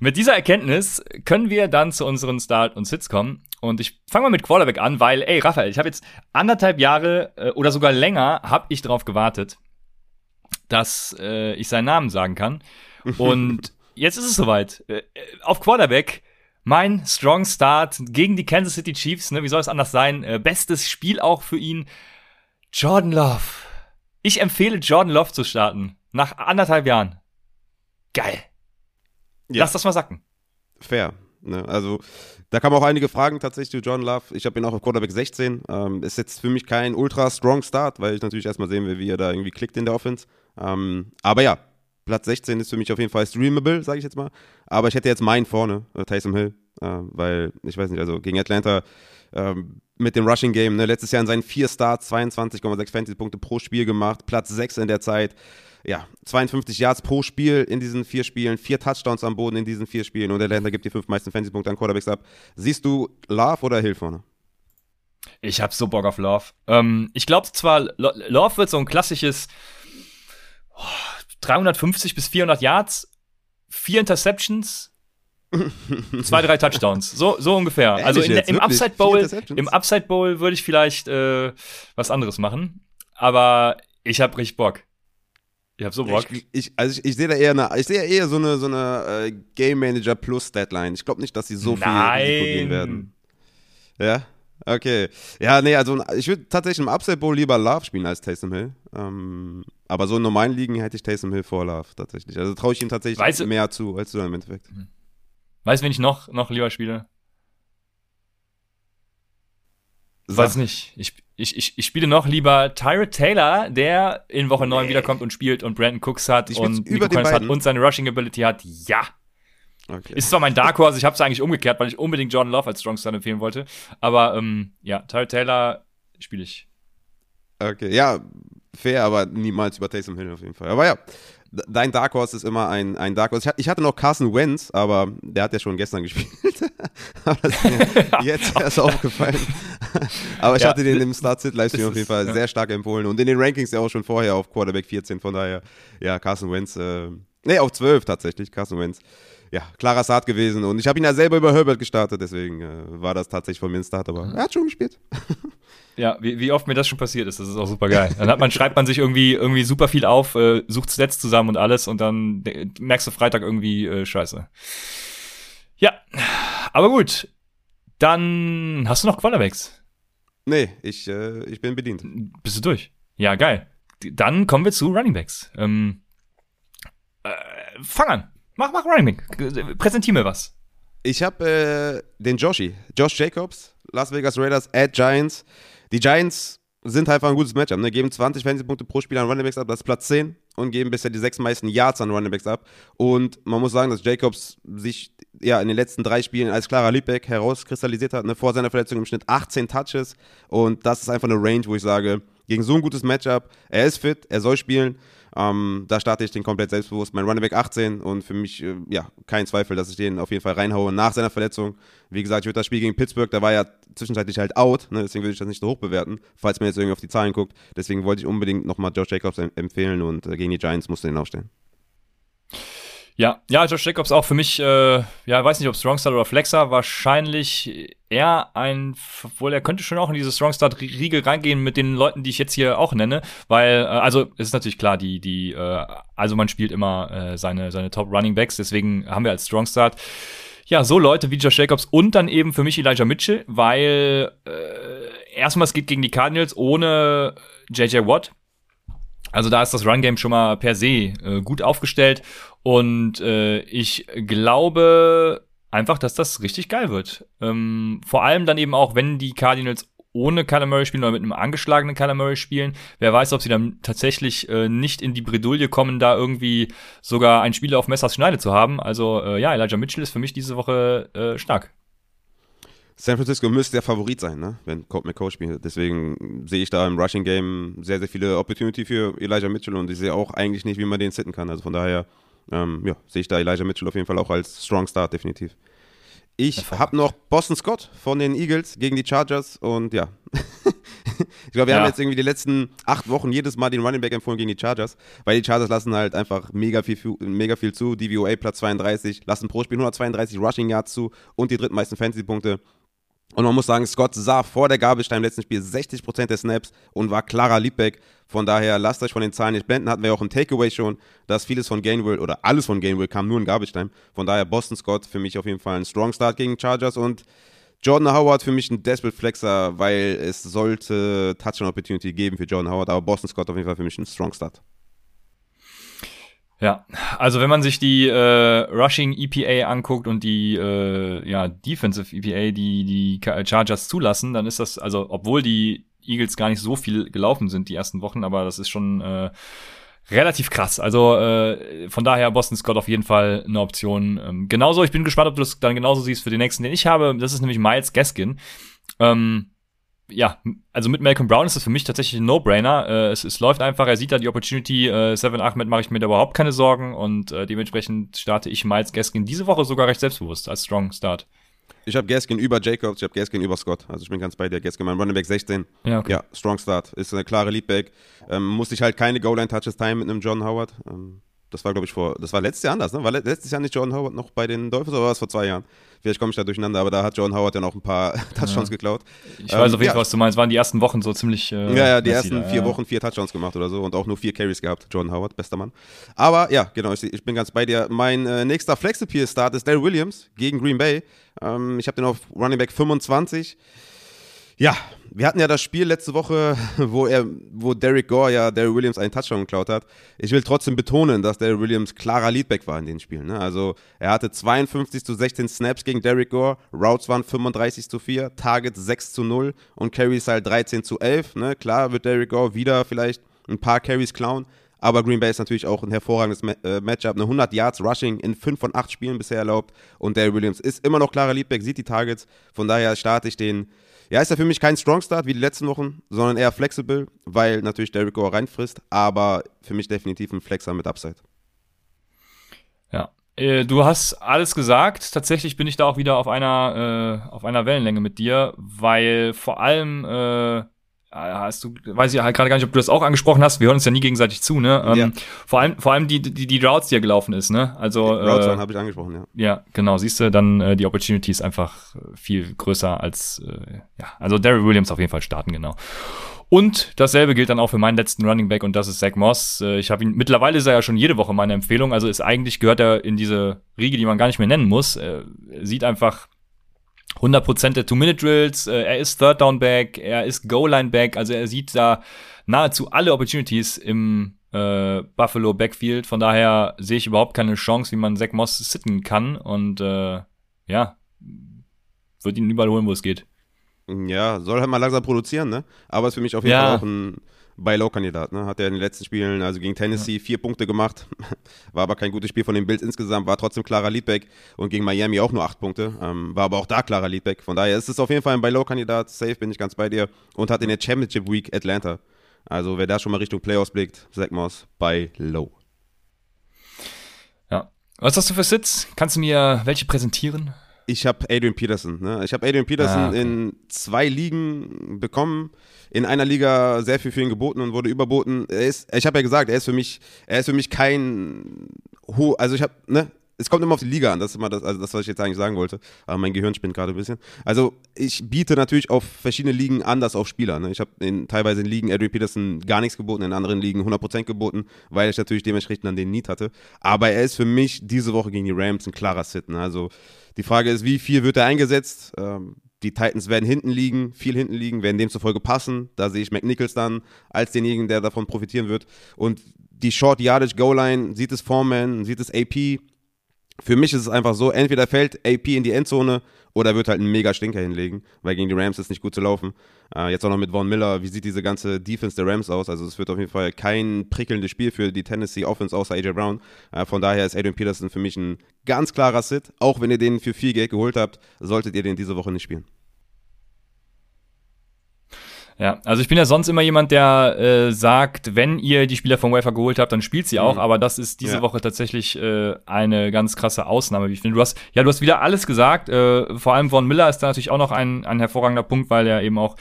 A: mit dieser Erkenntnis können wir dann zu unseren Start und Sits kommen. Und ich fange mal mit Quarterback an, weil, ey, Raphael, ich habe jetzt anderthalb Jahre äh, oder sogar länger, habe ich darauf gewartet, dass äh, ich seinen Namen sagen kann. Und jetzt ist es soweit. Äh, auf Quarterback mein Strong Start gegen die Kansas City Chiefs, ne, wie soll es anders sein? Äh, bestes Spiel auch für ihn. Jordan Love. Ich empfehle Jordan Love zu starten. Nach anderthalb Jahren. Geil. Ja. Lass das mal sacken.
B: Fair. Ne? Also, da kamen auch einige Fragen tatsächlich zu Jordan Love. Ich habe ihn auch auf Quarterback 16. Ähm, ist jetzt für mich kein ultra strong Start, weil ich natürlich erstmal sehen will, wie er da irgendwie klickt in der Offense. Ähm, aber ja, Platz 16 ist für mich auf jeden Fall streamable, sage ich jetzt mal. Aber ich hätte jetzt meinen vorne, äh, Taysom Hill, äh, weil ich weiß nicht, also gegen Atlanta ähm, mit dem Rushing Game, ne, letztes Jahr in seinen vier Starts 22,6 Fantasy-Punkte pro Spiel gemacht, Platz 6 in der Zeit. Ja, 52 Yards pro Spiel in diesen vier Spielen, vier Touchdowns am Boden in diesen vier Spielen und Atlanta gibt die fünf meisten Fantasy-Punkte an Quarterbacks ab. Siehst du Love oder Hill vorne?
A: Ich hab so Bock auf Love. Ähm, ich glaube zwar, Love wird so ein klassisches oh, 350 bis 400 Yards, vier Interceptions, zwei, drei Touchdowns. So, so ungefähr. Ehrlich also in, im Upside Bowl, im Upside Bowl würde ich vielleicht äh, was anderes machen. Aber ich habe richtig Bock. Ich habe so Bock.
B: Ich, ich, also ich, ich sehe da eher eine, ich sehe eher so eine, so eine äh, Game Manager Plus Deadline. Ich glaube nicht, dass sie so Nein. viel Risiko gehen werden. Ja? Okay. Ja, nee, also ich würde tatsächlich im Upside Bowl lieber Love spielen als Taysom Hill. Ähm, aber so in normalen Ligen hätte ich Taysom Hill vor Love tatsächlich. Also traue ich ihm tatsächlich weißt mehr zu als du im Endeffekt. Hm.
A: Weißt du, wen ich noch, noch lieber spiele? Weiß nicht. Ich, ich, ich, ich spiele noch lieber Tyrod Taylor, der in Woche 9 nee. wiederkommt und spielt und Brandon Cooks hat und
B: über Nico
A: hat und seine Rushing Ability hat. Ja. Okay. Ist zwar mein Dark Horse, ich habe es eigentlich umgekehrt, weil ich unbedingt Jordan Love als Strong Start empfehlen wollte. Aber ähm, ja, Tyrod Taylor spiele ich.
B: Okay, ja, fair, aber niemals über Taysom Hill auf jeden Fall. Aber ja, dein Dark Horse ist immer ein, ein Dark Horse. Ich hatte noch Carson Wentz, aber der hat ja schon gestern gespielt. jetzt erst aufgefallen. aber ich ja. hatte den im Start-Sit-Livestream auf jeden Fall ja. sehr stark empfohlen. Und in den Rankings ja auch schon vorher auf Quarterback 14. Von daher, ja, Carson Wentz, äh, nee, auf 12 tatsächlich, Carson Wentz ja, klarer Start gewesen. Und ich habe ihn ja selber über Herbert gestartet, deswegen äh, war das tatsächlich von mir ein Start, aber er hat schon gespielt.
A: Ja, wie, wie oft mir das schon passiert ist, das ist auch super geil. Dann hat man, schreibt man sich irgendwie, irgendwie super viel auf, äh, sucht Sets zusammen und alles und dann merkst du Freitag irgendwie, äh, scheiße. Ja, aber gut. Dann hast du noch Quarterbacks.
B: Nee, ich, äh, ich bin bedient.
A: Bist du durch? Ja, geil. Dann kommen wir zu Runningbacks. Ähm, äh, fang an. Mach, mach Running Back. Präsentier mir was.
B: Ich habe äh, den Joshi, Josh Jacobs, Las Vegas Raiders at Giants. Die Giants sind einfach ein gutes Matchup. Ne? Geben 20 Fantasy-Punkte pro Spiel an Running Backs ab, das ist Platz 10 und geben bisher die sechs meisten Yards an Running Backs ab. Und man muss sagen, dass Jacobs sich ja in den letzten drei Spielen als klarer Leadback herauskristallisiert hat. Ne? Vor seiner Verletzung im Schnitt 18 Touches. Und das ist einfach eine Range, wo ich sage, gegen so ein gutes Matchup, er ist fit, er soll spielen. Ähm, da starte ich den komplett selbstbewusst. Mein Running Back 18 und für mich, äh, ja, kein Zweifel, dass ich den auf jeden Fall reinhaue nach seiner Verletzung. Wie gesagt, ich würde das Spiel gegen Pittsburgh, da war er zwischenzeitlich halt out, ne, deswegen würde ich das nicht so hoch bewerten, falls man jetzt irgendwie auf die Zahlen guckt. Deswegen wollte ich unbedingt nochmal Josh Jacobs empfehlen und äh, gegen die Giants musste den aufstellen.
A: Ja, ja, Josh Jacobs auch für mich, äh, ja, weiß nicht, ob Strongstar oder Flexer, wahrscheinlich eher ein, obwohl er könnte schon auch in diese Strongstar-Riege reingehen mit den Leuten, die ich jetzt hier auch nenne, weil, äh, also es ist natürlich klar, die, die, äh, also man spielt immer äh, seine, seine Top-Running-Backs, deswegen haben wir als Strongstart ja, so Leute wie Josh Jacobs und dann eben für mich Elijah Mitchell, weil äh, erstmal es geht gegen die Cardinals ohne JJ Watt. Also da ist das Run-Game schon mal per se äh, gut aufgestellt Und äh, ich glaube einfach, dass das richtig geil wird. Ähm, vor allem dann eben auch, wenn die Cardinals ohne Murray spielen oder mit einem angeschlagenen Murray spielen. Wer weiß, ob sie dann tatsächlich äh, nicht in die Bredouille kommen, da irgendwie sogar ein Spieler auf Messers Schneide zu haben. Also äh, ja, Elijah Mitchell ist für mich diese Woche äh, stark.
B: San Francisco müsste der Favorit sein, ne? wenn Colt McCoy spielt. Deswegen sehe ich da im Rushing Game sehr, sehr viele Opportunity für Elijah Mitchell und ich sehe auch eigentlich nicht, wie man den sitten kann. Also von daher ähm, ja, sehe ich da Elijah Mitchell auf jeden Fall auch als Strong Start, definitiv. Ich habe noch Boston Scott von den Eagles gegen die Chargers und ja. ich glaube, wir ja. haben jetzt irgendwie die letzten acht Wochen jedes Mal den Running Back empfohlen gegen die Chargers, weil die Chargers lassen halt einfach mega viel, mega viel zu. DVOA Platz 32, lassen pro Spiel 132 Rushing Yards zu und die drittmeisten Fantasy-Punkte. Und man muss sagen, Scott sah vor der Gabelstein im letzten Spiel 60% der Snaps und war klarer Leadback. Von daher lasst euch von den Zahlen nicht blenden. Hatten wir auch im Takeaway schon, dass vieles von Gainwell oder alles von Gainwell kam nur in Gabelstein. Von daher Boston Scott für mich auf jeden Fall ein Strong Start gegen Chargers und Jordan Howard für mich ein Desperate Flexer, weil es sollte Touchdown Opportunity geben für Jordan Howard, aber Boston Scott auf jeden Fall für mich ein Strong Start.
A: Ja, also wenn man sich die äh, Rushing EPA anguckt und die äh, ja, Defensive EPA, die die Chargers zulassen, dann ist das, also obwohl die Eagles gar nicht so viel gelaufen sind die ersten Wochen, aber das ist schon äh, relativ krass. Also äh, von daher Boston Scott auf jeden Fall eine Option. Ähm, genauso, ich bin gespannt, ob du das dann genauso siehst für den nächsten, den ich habe. Das ist nämlich Miles Gaskin. Ähm, ja, also mit Malcolm Brown ist das für mich tatsächlich ein No-Brainer. Äh, es, es, läuft einfach, er sieht da die Opportunity. Äh, Seven Ahmed mache ich mir da überhaupt keine Sorgen und äh, dementsprechend starte ich Miles Gaskin diese Woche sogar recht selbstbewusst als Strong Start.
B: Ich habe Gaskin über Jacobs, ich habe Gaskin über Scott. Also ich bin ganz bei dir. Gaskin, mein Running Back 16. Ja, okay. ja Strong Start. Ist eine klare Leadback. Ähm, musste ich halt keine Goal-Line-Touches teilen mit einem John Howard. Ähm, das war, glaube ich, vor, das war letztes Jahr anders, ne? War letztes Jahr nicht John Howard noch bei den Dolphins oder war es vor zwei Jahren? Vielleicht komme ich da durcheinander, aber da hat John Howard ja noch ein paar Touchdowns ja. geklaut.
A: Ich weiß ähm, auf jeden Fall, was du meinst. Waren die ersten Wochen so ziemlich.
B: Äh, ja, ja, die ersten vier ja. Wochen vier Touchdowns gemacht oder so und auch nur vier Carries gehabt. John Howard, bester Mann. Aber ja, genau, ich, ich bin ganz bei dir. Mein äh, nächster Flex-Appeal-Start ist Daryl Williams gegen Green Bay. Ähm, ich habe den auf Running Back 25. Ja, wir hatten ja das Spiel letzte Woche, wo er, wo Derek Gore ja Derek Williams einen Touchdown geklaut hat. Ich will trotzdem betonen, dass Derek Williams klarer Leadback war in den Spielen. Ne? Also er hatte 52 zu 16 Snaps gegen Derek Gore, Routes waren 35 zu 4, Targets 6 zu 0 und Carries halt 13 zu 11. Ne? Klar wird Derek Gore wieder vielleicht ein paar Carries klauen, aber Green Bay ist natürlich auch ein hervorragendes äh, Matchup. Eine 100 Yards Rushing in 5 von 8 Spielen bisher erlaubt. Und Derek Williams ist immer noch klarer Leadback, sieht die Targets. Von daher starte ich den ja, ist ja für mich kein Strong Start wie die letzten Wochen, sondern eher flexibel, weil natürlich Derrick Gore reinfrisst, aber für mich definitiv ein Flexer mit Upside.
A: Ja, äh, du hast alles gesagt. Tatsächlich bin ich da auch wieder auf einer, äh, auf einer Wellenlänge mit dir, weil vor allem äh, hast du, weiß ich halt gerade gar nicht, ob du das auch angesprochen hast. Wir hören uns ja nie gegenseitig zu, ne? Ähm, ja. Vor allem, vor allem die, die, die Routes, die er gelaufen ist, ne? Also
B: die Routes äh, habe ich angesprochen, ja.
A: Ja, genau. Siehst du, dann äh, die Opportunity ist einfach viel größer als, äh, ja. Also Daryl Williams auf jeden Fall starten, genau. Und dasselbe gilt dann auch für meinen letzten Running Back und das ist Zach Moss. Äh, ich habe ihn mittlerweile ist er ja schon jede Woche meine Empfehlung. Also ist eigentlich gehört er in diese Riege, die man gar nicht mehr nennen muss. Er sieht einfach 100% der Two-Minute-Drills, äh, er ist Third-Down-Back, er ist Goal-Line-Back, also er sieht da nahezu alle Opportunities im äh, Buffalo Backfield. Von daher sehe ich überhaupt keine Chance, wie man Zach Moss sitten kann und äh, ja, wird ihn überall holen, wo es geht.
B: Ja, soll halt mal langsam produzieren, ne? Aber ist für mich auf jeden ja. Fall auch ein bei Low-Kandidat. Ne? Hat er in den letzten Spielen, also gegen Tennessee, ja. vier Punkte gemacht. War aber kein gutes Spiel von den Bills insgesamt. War trotzdem klarer Leadback. Und gegen Miami auch nur acht Punkte. Ähm, war aber auch da klarer Leadback. Von daher ist es auf jeden Fall ein bei Low-Kandidat. Safe bin ich ganz bei dir. Und hat in der Championship Week Atlanta. Also wer da schon mal Richtung Playoffs blickt, Zach Moss bei Low.
A: Ja. Was hast du für Sits? Kannst du mir welche präsentieren?
B: Ich habe Adrian Peterson. Ne? Ich habe Adrian Peterson ah, okay. in zwei Ligen bekommen. In einer Liga sehr viel für ihn geboten und wurde überboten. Er ist, ich habe ja gesagt, er ist für mich, er ist für mich kein, also ich habe, ne, es kommt immer auf die Liga an, das ist immer das, also das, was ich jetzt eigentlich sagen wollte. Aber mein Gehirn spinnt gerade ein bisschen. Also ich biete natürlich auf verschiedene Ligen anders auf Spieler. Ne? Ich habe in, teilweise in Ligen Adrian Peterson gar nichts geboten, in anderen Ligen 100% geboten, weil ich natürlich dementsprechend dann den Need hatte. Aber er ist für mich diese Woche gegen die Rams ein klarer Sit. Ne? Also die Frage ist, wie viel wird er eingesetzt? Ähm, die Titans werden hinten liegen, viel hinten liegen, werden demzufolge passen. Da sehe ich McNichols dann als denjenigen, der davon profitieren wird. Und die Short Yardage Goal Line, sieht es Foreman, sieht es AP. Für mich ist es einfach so, entweder fällt AP in die Endzone oder wird halt einen mega Stinker hinlegen, weil gegen die Rams ist nicht gut zu laufen. Äh, jetzt auch noch mit Von Miller, wie sieht diese ganze Defense der Rams aus? Also es wird auf jeden Fall kein prickelndes Spiel für die Tennessee Offense außer AJ Brown. Äh, von daher ist Adrian Peterson für mich ein ganz klarer Sit. Auch wenn ihr den für viel Geld geholt habt, solltet ihr den diese Woche nicht spielen.
A: Ja, also ich bin ja sonst immer jemand, der äh, sagt, wenn ihr die Spieler vom Wafer geholt habt, dann spielt sie auch, mhm. aber das ist diese ja. Woche tatsächlich äh, eine ganz krasse Ausnahme, wie ich finde. Du hast, ja, du hast wieder alles gesagt, äh, vor allem Von Miller ist da natürlich auch noch ein, ein hervorragender Punkt, weil er eben auch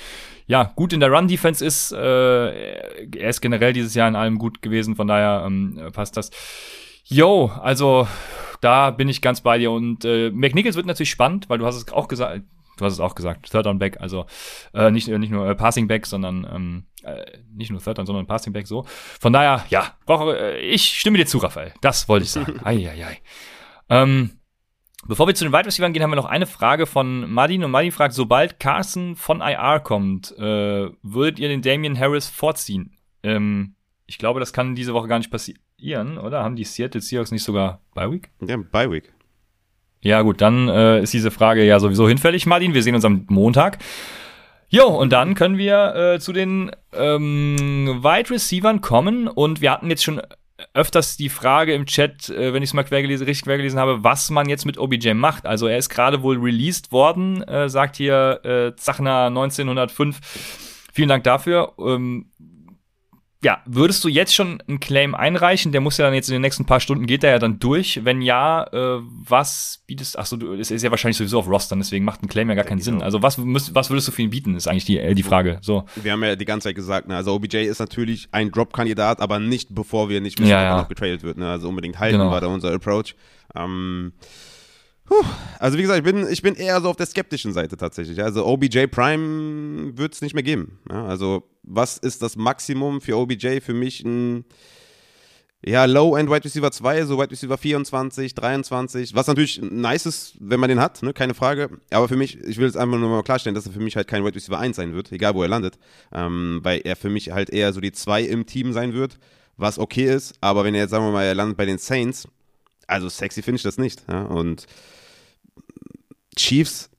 A: ja, gut in der Run-Defense ist. Äh, er ist generell dieses Jahr in allem gut gewesen, von daher ähm, passt das. Yo, also da bin ich ganz bei dir. Und äh, McNichols wird natürlich spannend, weil du hast es auch gesagt, du hast es auch gesagt, Third on Back, also äh, nicht, nicht nur äh, Passing Back, sondern ähm, äh, nicht nur Third on, sondern Passing Back so. Von daher, ja, brauche, äh, ich stimme dir zu, Raphael. Das wollte ich sagen. Eieiei. Ähm, Bevor wir zu den Wide Receivers gehen, haben wir noch eine Frage von Madin. Und Madin fragt, sobald Carson von IR kommt, äh, würdet ihr den Damian Harris vorziehen? Ähm, ich glaube, das kann diese Woche gar nicht passieren, oder? Haben die Seattle Seahawks nicht sogar Bye Week?
B: Ja, Bye Week.
A: Ja, gut, dann äh, ist diese Frage ja sowieso hinfällig, Martin. Wir sehen uns am Montag. Jo, und dann können wir äh, zu den ähm, Wide Receivern kommen. Und wir hatten jetzt schon öfters die Frage im Chat, äh, wenn ich es mal quergelesen, richtig quergelesen habe, was man jetzt mit OBJ macht. Also er ist gerade wohl released worden, äh, sagt hier äh, Zachner 1905. Vielen Dank dafür. Ähm, ja, würdest du jetzt schon einen Claim einreichen? Der muss ja dann jetzt in den nächsten paar Stunden geht der ja dann durch. Wenn ja, äh, was bietest? Achso, du, es ist ja wahrscheinlich sowieso auf Rostern, deswegen macht ein Claim ja gar keinen genau. Sinn. Also was müsst, was würdest du für ihn bieten? Ist eigentlich die äh, die Frage. So.
B: Wir haben ja die ganze Zeit gesagt, ne, also OBJ ist natürlich ein Drop-Kandidat, aber nicht bevor wir nicht wissen, ja, ja. ob er noch getradet wird. Ne? Also unbedingt halten genau. war da unser Approach. Ähm, also wie gesagt, ich bin, ich bin eher so auf der skeptischen Seite tatsächlich. Also OBJ Prime wird es nicht mehr geben. Ja, also was ist das Maximum für OBJ? Für mich ein ja, Low-End Wide Receiver 2, so Wide Receiver 24, 23, was natürlich nice ist, wenn man den hat, ne? keine Frage. Aber für mich, ich will jetzt einfach nur mal klarstellen, dass er für mich halt kein Wide Receiver 1 sein wird, egal wo er landet. Ähm, weil er für mich halt eher so die 2 im Team sein wird, was okay ist. Aber wenn er jetzt, sagen wir mal, er landet bei den Saints, also sexy finde ich das nicht. Ja? Und Chiefs,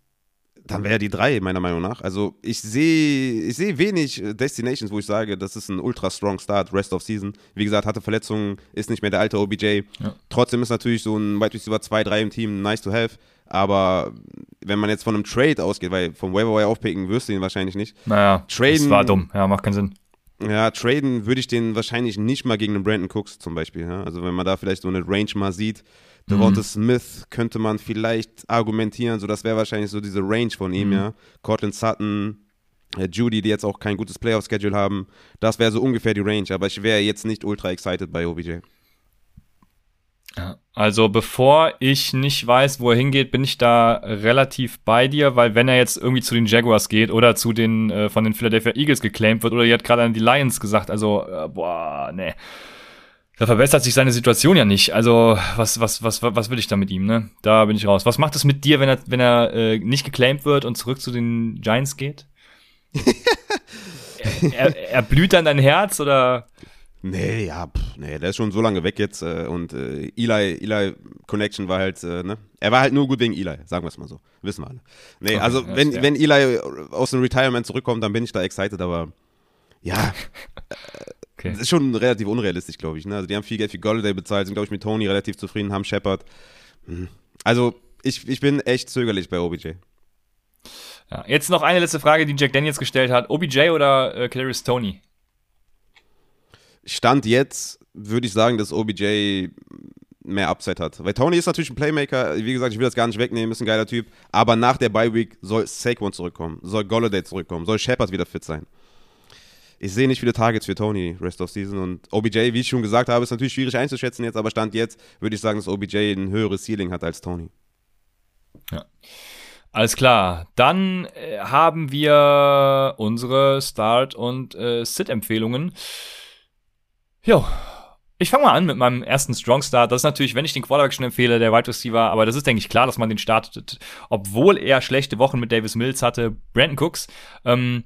B: dann wäre die drei, meiner Meinung nach. Also ich sehe ich seh wenig Destinations, wo ich sage, das ist ein ultra strong Start, Rest of Season. Wie gesagt, hatte Verletzungen, ist nicht mehr der alte OBJ. Ja. Trotzdem ist natürlich so ein Wide Receiver 2, 3 im Team nice to have. Aber wenn man jetzt von einem Trade ausgeht, weil vom Waiver aufpicken wirst du ihn wahrscheinlich nicht.
A: Naja, traden, das war dumm. Ja, macht keinen Sinn.
B: Ja, traden würde ich den wahrscheinlich nicht mal gegen einen Brandon Cooks zum Beispiel. Ja? Also wenn man da vielleicht so eine Range mal sieht, Devonta mhm. Smith könnte man vielleicht argumentieren, so das wäre wahrscheinlich so diese Range von ihm, mhm. ja. Cortland Sutton, äh, Judy, die jetzt auch kein gutes Playoff-Schedule haben, das wäre so ungefähr die Range, aber ich wäre jetzt nicht ultra excited bei OBJ.
A: Also bevor ich nicht weiß, wo er hingeht, bin ich da relativ bei dir, weil wenn er jetzt irgendwie zu den Jaguars geht oder zu den äh, von den Philadelphia Eagles geclaimed wird oder ihr hat gerade an die Lions gesagt, also äh, boah, nee da verbessert sich seine Situation ja nicht. Also, was, was, was, was will ich da mit ihm, ne? Da bin ich raus. Was macht es mit dir, wenn er, wenn er äh, nicht geclaimed wird und zurück zu den Giants geht? er, er, er blüht dann dein Herz oder?
B: Nee, ja, pff, nee, der ist schon so lange weg jetzt äh, und äh, Eli, Eli Connection war halt, äh, ne? Er war halt nur gut wegen Eli, sagen wir es mal so. Wissen wir alle. Nee, okay, also wenn, wenn Eli aus dem Retirement zurückkommt, dann bin ich da excited, aber ja, Okay. Das ist schon relativ unrealistisch, glaube ich. Ne? Also die haben viel Geld für Golladay bezahlt, sind, glaube ich, mit Tony relativ zufrieden, haben Shepard. Hm. Also ich, ich bin echt zögerlich bei OBJ.
A: Ja, jetzt noch eine letzte Frage, die Jack Daniels gestellt hat. OBJ oder äh, Kadarius Tony?
B: Stand jetzt würde ich sagen, dass OBJ mehr Upside hat. Weil Tony ist natürlich ein Playmaker. Wie gesagt, ich will das gar nicht wegnehmen, ist ein geiler Typ. Aber nach der Bye Week soll Saquon zurückkommen, soll Golladay zurückkommen, soll Shepard wieder fit sein ich sehe nicht viele Targets für Tony Rest of Season und OBJ, wie ich schon gesagt habe, ist natürlich schwierig einzuschätzen jetzt, aber Stand jetzt würde ich sagen, dass OBJ ein höheres Ceiling hat als Tony.
A: Ja. Alles klar. Dann äh, haben wir unsere Start- und äh, Sit-Empfehlungen. Jo. Ich fange mal an mit meinem ersten Strong Start. Das ist natürlich, wenn ich den Quarterback schon empfehle, der Wide Receiver, aber das ist, denke ich, klar, dass man den startet, obwohl er schlechte Wochen mit Davis Mills hatte. Brandon Cooks. Ähm,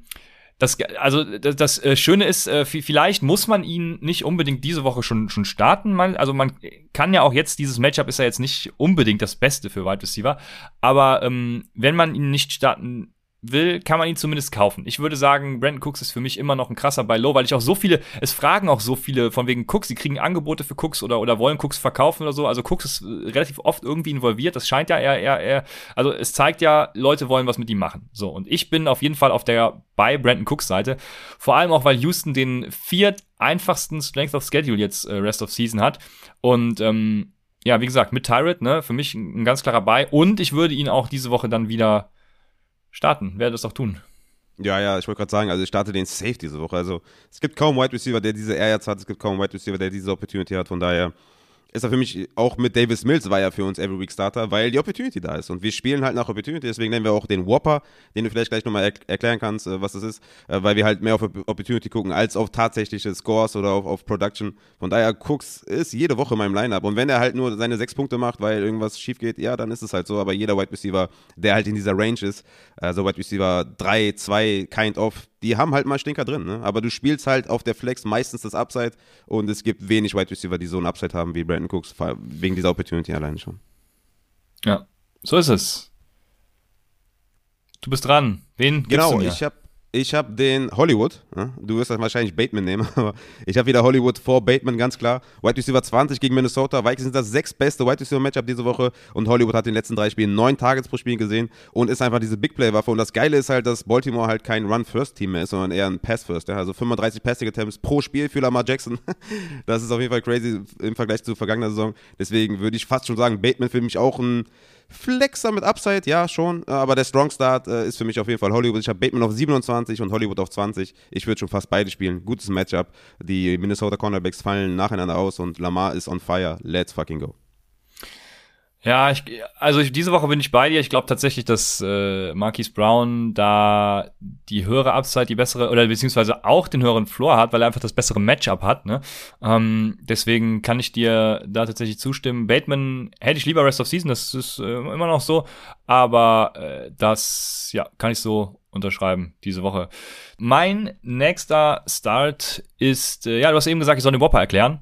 A: das, also das, das äh, Schöne ist, äh, vielleicht muss man ihn nicht unbedingt diese Woche schon, schon starten. Man, also man kann ja auch jetzt, dieses Matchup ist ja jetzt nicht unbedingt das Beste für Wide Receiver. Aber ähm, wenn man ihn nicht starten will, kann man ihn zumindest kaufen. Ich würde sagen, Brandon Cooks ist für mich immer noch ein krasser bei Low, weil ich auch so viele, es fragen auch so viele von wegen Cooks, sie kriegen Angebote für Cooks oder, oder wollen Cooks verkaufen oder so. Also Cooks ist äh, relativ oft irgendwie involviert. Das scheint ja eher, eher, eher, also es zeigt ja, Leute wollen was mit ihm machen. So. Und ich bin auf jeden Fall auf der bei Brandon Cooks Seite. Vor allem auch, weil Houston den viert einfachsten Strength of Schedule jetzt äh, Rest of Season hat. Und, ähm, ja, wie gesagt, mit Tyrant, ne, für mich ein ganz klarer Bei. Und ich würde ihn auch diese Woche dann wieder starten. Werde das doch tun.
B: Ja, ja, ich wollte gerade sagen, also ich starte den Safe diese Woche. Also es gibt kaum Wide Receiver, der diese Air jetzt hat, es gibt kaum Wide Receiver, der diese Opportunity hat. Von daher ist er für mich auch mit Davis Mills war ja für uns Every Week Starter, weil die Opportunity da ist. Und wir spielen halt nach Opportunity, deswegen nennen wir auch den Whopper, den du vielleicht gleich nochmal er erklären kannst, äh, was das ist, äh, weil wir halt mehr auf Opportunity gucken als auf tatsächliche Scores oder auf, auf Production. Von daher, Cooks ist jede Woche in meinem Lineup. Und wenn er halt nur seine sechs Punkte macht, weil irgendwas schief geht, ja, dann ist es halt so. Aber jeder Wide Receiver, der halt in dieser Range ist, also Wide Receiver 3, 2, kind of, die haben halt mal Stinker drin. Ne? Aber du spielst halt auf der Flex meistens das Upside und es gibt wenig Wide Receiver, die so ein Upside haben wie Brandon Cooks, wegen dieser Opportunity alleine schon.
A: Ja, so ist es. Du bist dran. Wen
B: genau, ich habe ich habe den Hollywood. Du wirst wahrscheinlich Bateman nehmen, aber ich habe wieder Hollywood vor Bateman, ganz klar. Wide Receiver 20 gegen Minnesota. Vikings sind das sechs beste Wide Receiver Matchup diese Woche und Hollywood hat in den letzten drei Spielen neun Targets pro Spiel gesehen und ist einfach diese Big Play Waffe. Und das Geile ist halt, dass Baltimore halt kein Run First Team mehr ist, sondern eher ein Pass First. Ja? Also 35 Passing Attempts pro Spiel für Lamar Jackson. das ist auf jeden Fall crazy im Vergleich zur vergangenen Saison. Deswegen würde ich fast schon sagen, Bateman für mich auch ein Flexer mit Upside, ja, schon. Äh, aber der Strong Start äh, ist für mich auf jeden Fall Hollywood. Ich habe Bateman auf 27 und Hollywood auf 20. Ich würde schon fast beide spielen. Gutes Matchup. Die Minnesota Cornerbacks fallen nacheinander aus und Lamar ist on fire. Let's fucking go.
A: Ja, ich, also ich, diese Woche bin ich bei dir. Ich glaube tatsächlich, dass äh, Marquise Brown da die höhere Upside, die bessere, oder beziehungsweise auch den höheren Floor hat, weil er einfach das bessere Matchup hat. Ne? Ähm, deswegen kann ich dir da tatsächlich zustimmen. Bateman hätte ich lieber Rest of Season, das ist äh, immer noch so. Aber äh, das, ja, kann ich so unterschreiben diese Woche. Mein nächster Start ist, äh, ja, du hast eben gesagt, ich soll den Whopper erklären.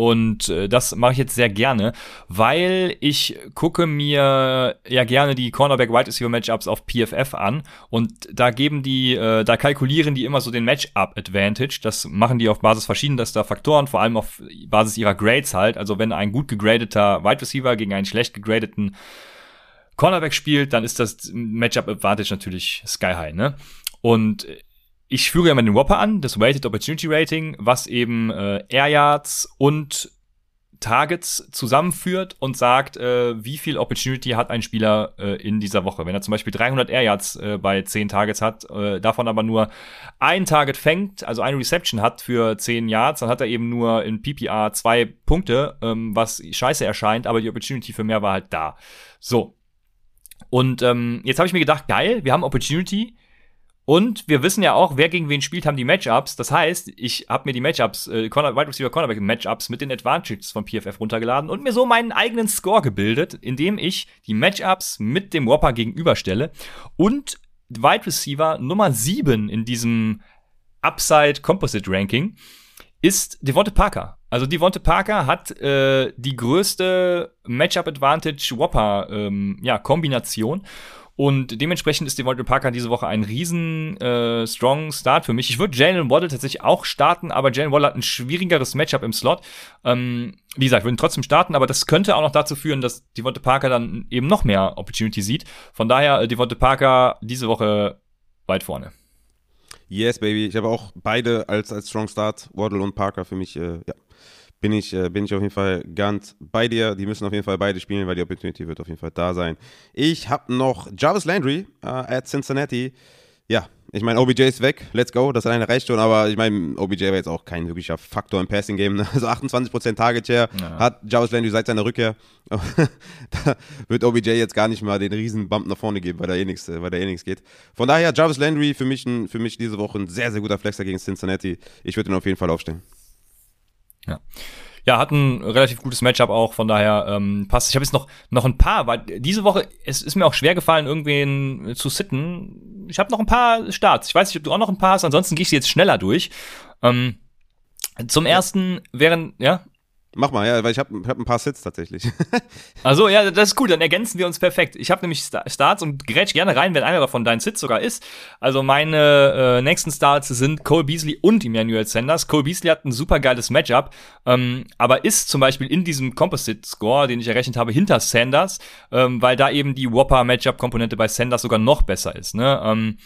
A: Und äh, das mache ich jetzt sehr gerne, weil ich gucke mir ja gerne die Cornerback Wide Receiver Matchups auf PFF an und da geben die, äh, da kalkulieren die immer so den Matchup Advantage. Das machen die auf Basis verschiedenster Faktoren, vor allem auf Basis ihrer Grades halt. Also wenn ein gut gegradeter Wide Receiver gegen einen schlecht gegradeten Cornerback spielt, dann ist das Matchup Advantage natürlich sky high, ne? Und ich führe ja mal den Whopper an, das Weighted Opportunity Rating, was eben äh, Air Yards und Targets zusammenführt und sagt, äh, wie viel Opportunity hat ein Spieler äh, in dieser Woche. Wenn er zum Beispiel 300 Air Yards äh, bei 10 Targets hat, äh, davon aber nur ein Target fängt, also eine Reception hat für 10 Yards, dann hat er eben nur in PPR zwei Punkte, ähm, was scheiße erscheint, aber die Opportunity für mehr war halt da. So. Und ähm, jetzt habe ich mir gedacht, geil, wir haben Opportunity, und wir wissen ja auch, wer gegen wen spielt, haben die Matchups. Das heißt, ich habe mir die Matchups, äh, Wide Receiver Cornerback Matchups mit den Advantages von PFF runtergeladen und mir so meinen eigenen Score gebildet, indem ich die Matchups mit dem Whopper gegenüberstelle und Wide Receiver Nummer 7 in diesem Upside Composite Ranking ist Devonte Parker. Also Devonte Parker hat äh, die größte Matchup Advantage Whopper ähm, ja, Kombination und dementsprechend ist Devontae Parker diese Woche ein riesen äh, strong Start für mich. Ich würde Jalen Waddle tatsächlich auch starten, aber Jalen Waddle hat ein schwierigeres Matchup im Slot. Ähm, wie gesagt, würden trotzdem starten, aber das könnte auch noch dazu führen, dass Devontae Parker dann eben noch mehr Opportunity sieht. Von daher äh, Devontae Parker diese Woche weit vorne.
B: Yes, baby. Ich habe auch beide als, als Strong Start, Waddle und Parker für mich, äh, ja, bin ich, äh, bin ich auf jeden Fall ganz bei dir. Die müssen auf jeden Fall beide spielen, weil die Opportunity wird auf jeden Fall da sein. Ich habe noch Jarvis Landry äh, at Cincinnati. Ja, ich meine, OBJ ist weg, let's go, das alleine reicht schon, aber ich meine, OBJ war jetzt auch kein wirklicher Faktor im Passing-Game. Ne? Also 28% Target Share ja. hat Jarvis Landry seit seiner Rückkehr. da wird OBJ jetzt gar nicht mal den riesen Bump nach vorne geben, weil da eh nichts, da eh geht. Von daher, Jarvis Landry für mich, für mich diese Woche ein sehr, sehr guter Flexer gegen Cincinnati. Ich würde ihn auf jeden Fall aufstellen.
A: Ja. ja, hat ein relativ gutes Matchup auch, von daher ähm, passt. Ich habe jetzt noch, noch ein paar, weil diese Woche, es ist mir auch schwer gefallen, irgendwen zu sitten. Ich habe noch ein paar Starts. Ich weiß nicht, ob du auch noch ein paar hast, ansonsten gehe ich sie jetzt schneller durch. Ähm, zum ersten wären, ja,
B: Mach mal, ja, weil ich habe hab ein paar Sits tatsächlich.
A: also ja, das ist gut, dann ergänzen wir uns perfekt. Ich habe nämlich Starts und grätsch gerne rein, wenn einer davon dein Sits sogar ist. Also meine äh, nächsten Starts sind Cole Beasley und Emmanuel Sanders. Cole Beasley hat ein super geiles Matchup, ähm, aber ist zum Beispiel in diesem Composite-Score, den ich errechnet habe, hinter Sanders, ähm, weil da eben die Whopper-Matchup-Komponente bei Sanders sogar noch besser ist. Ne? Ähm,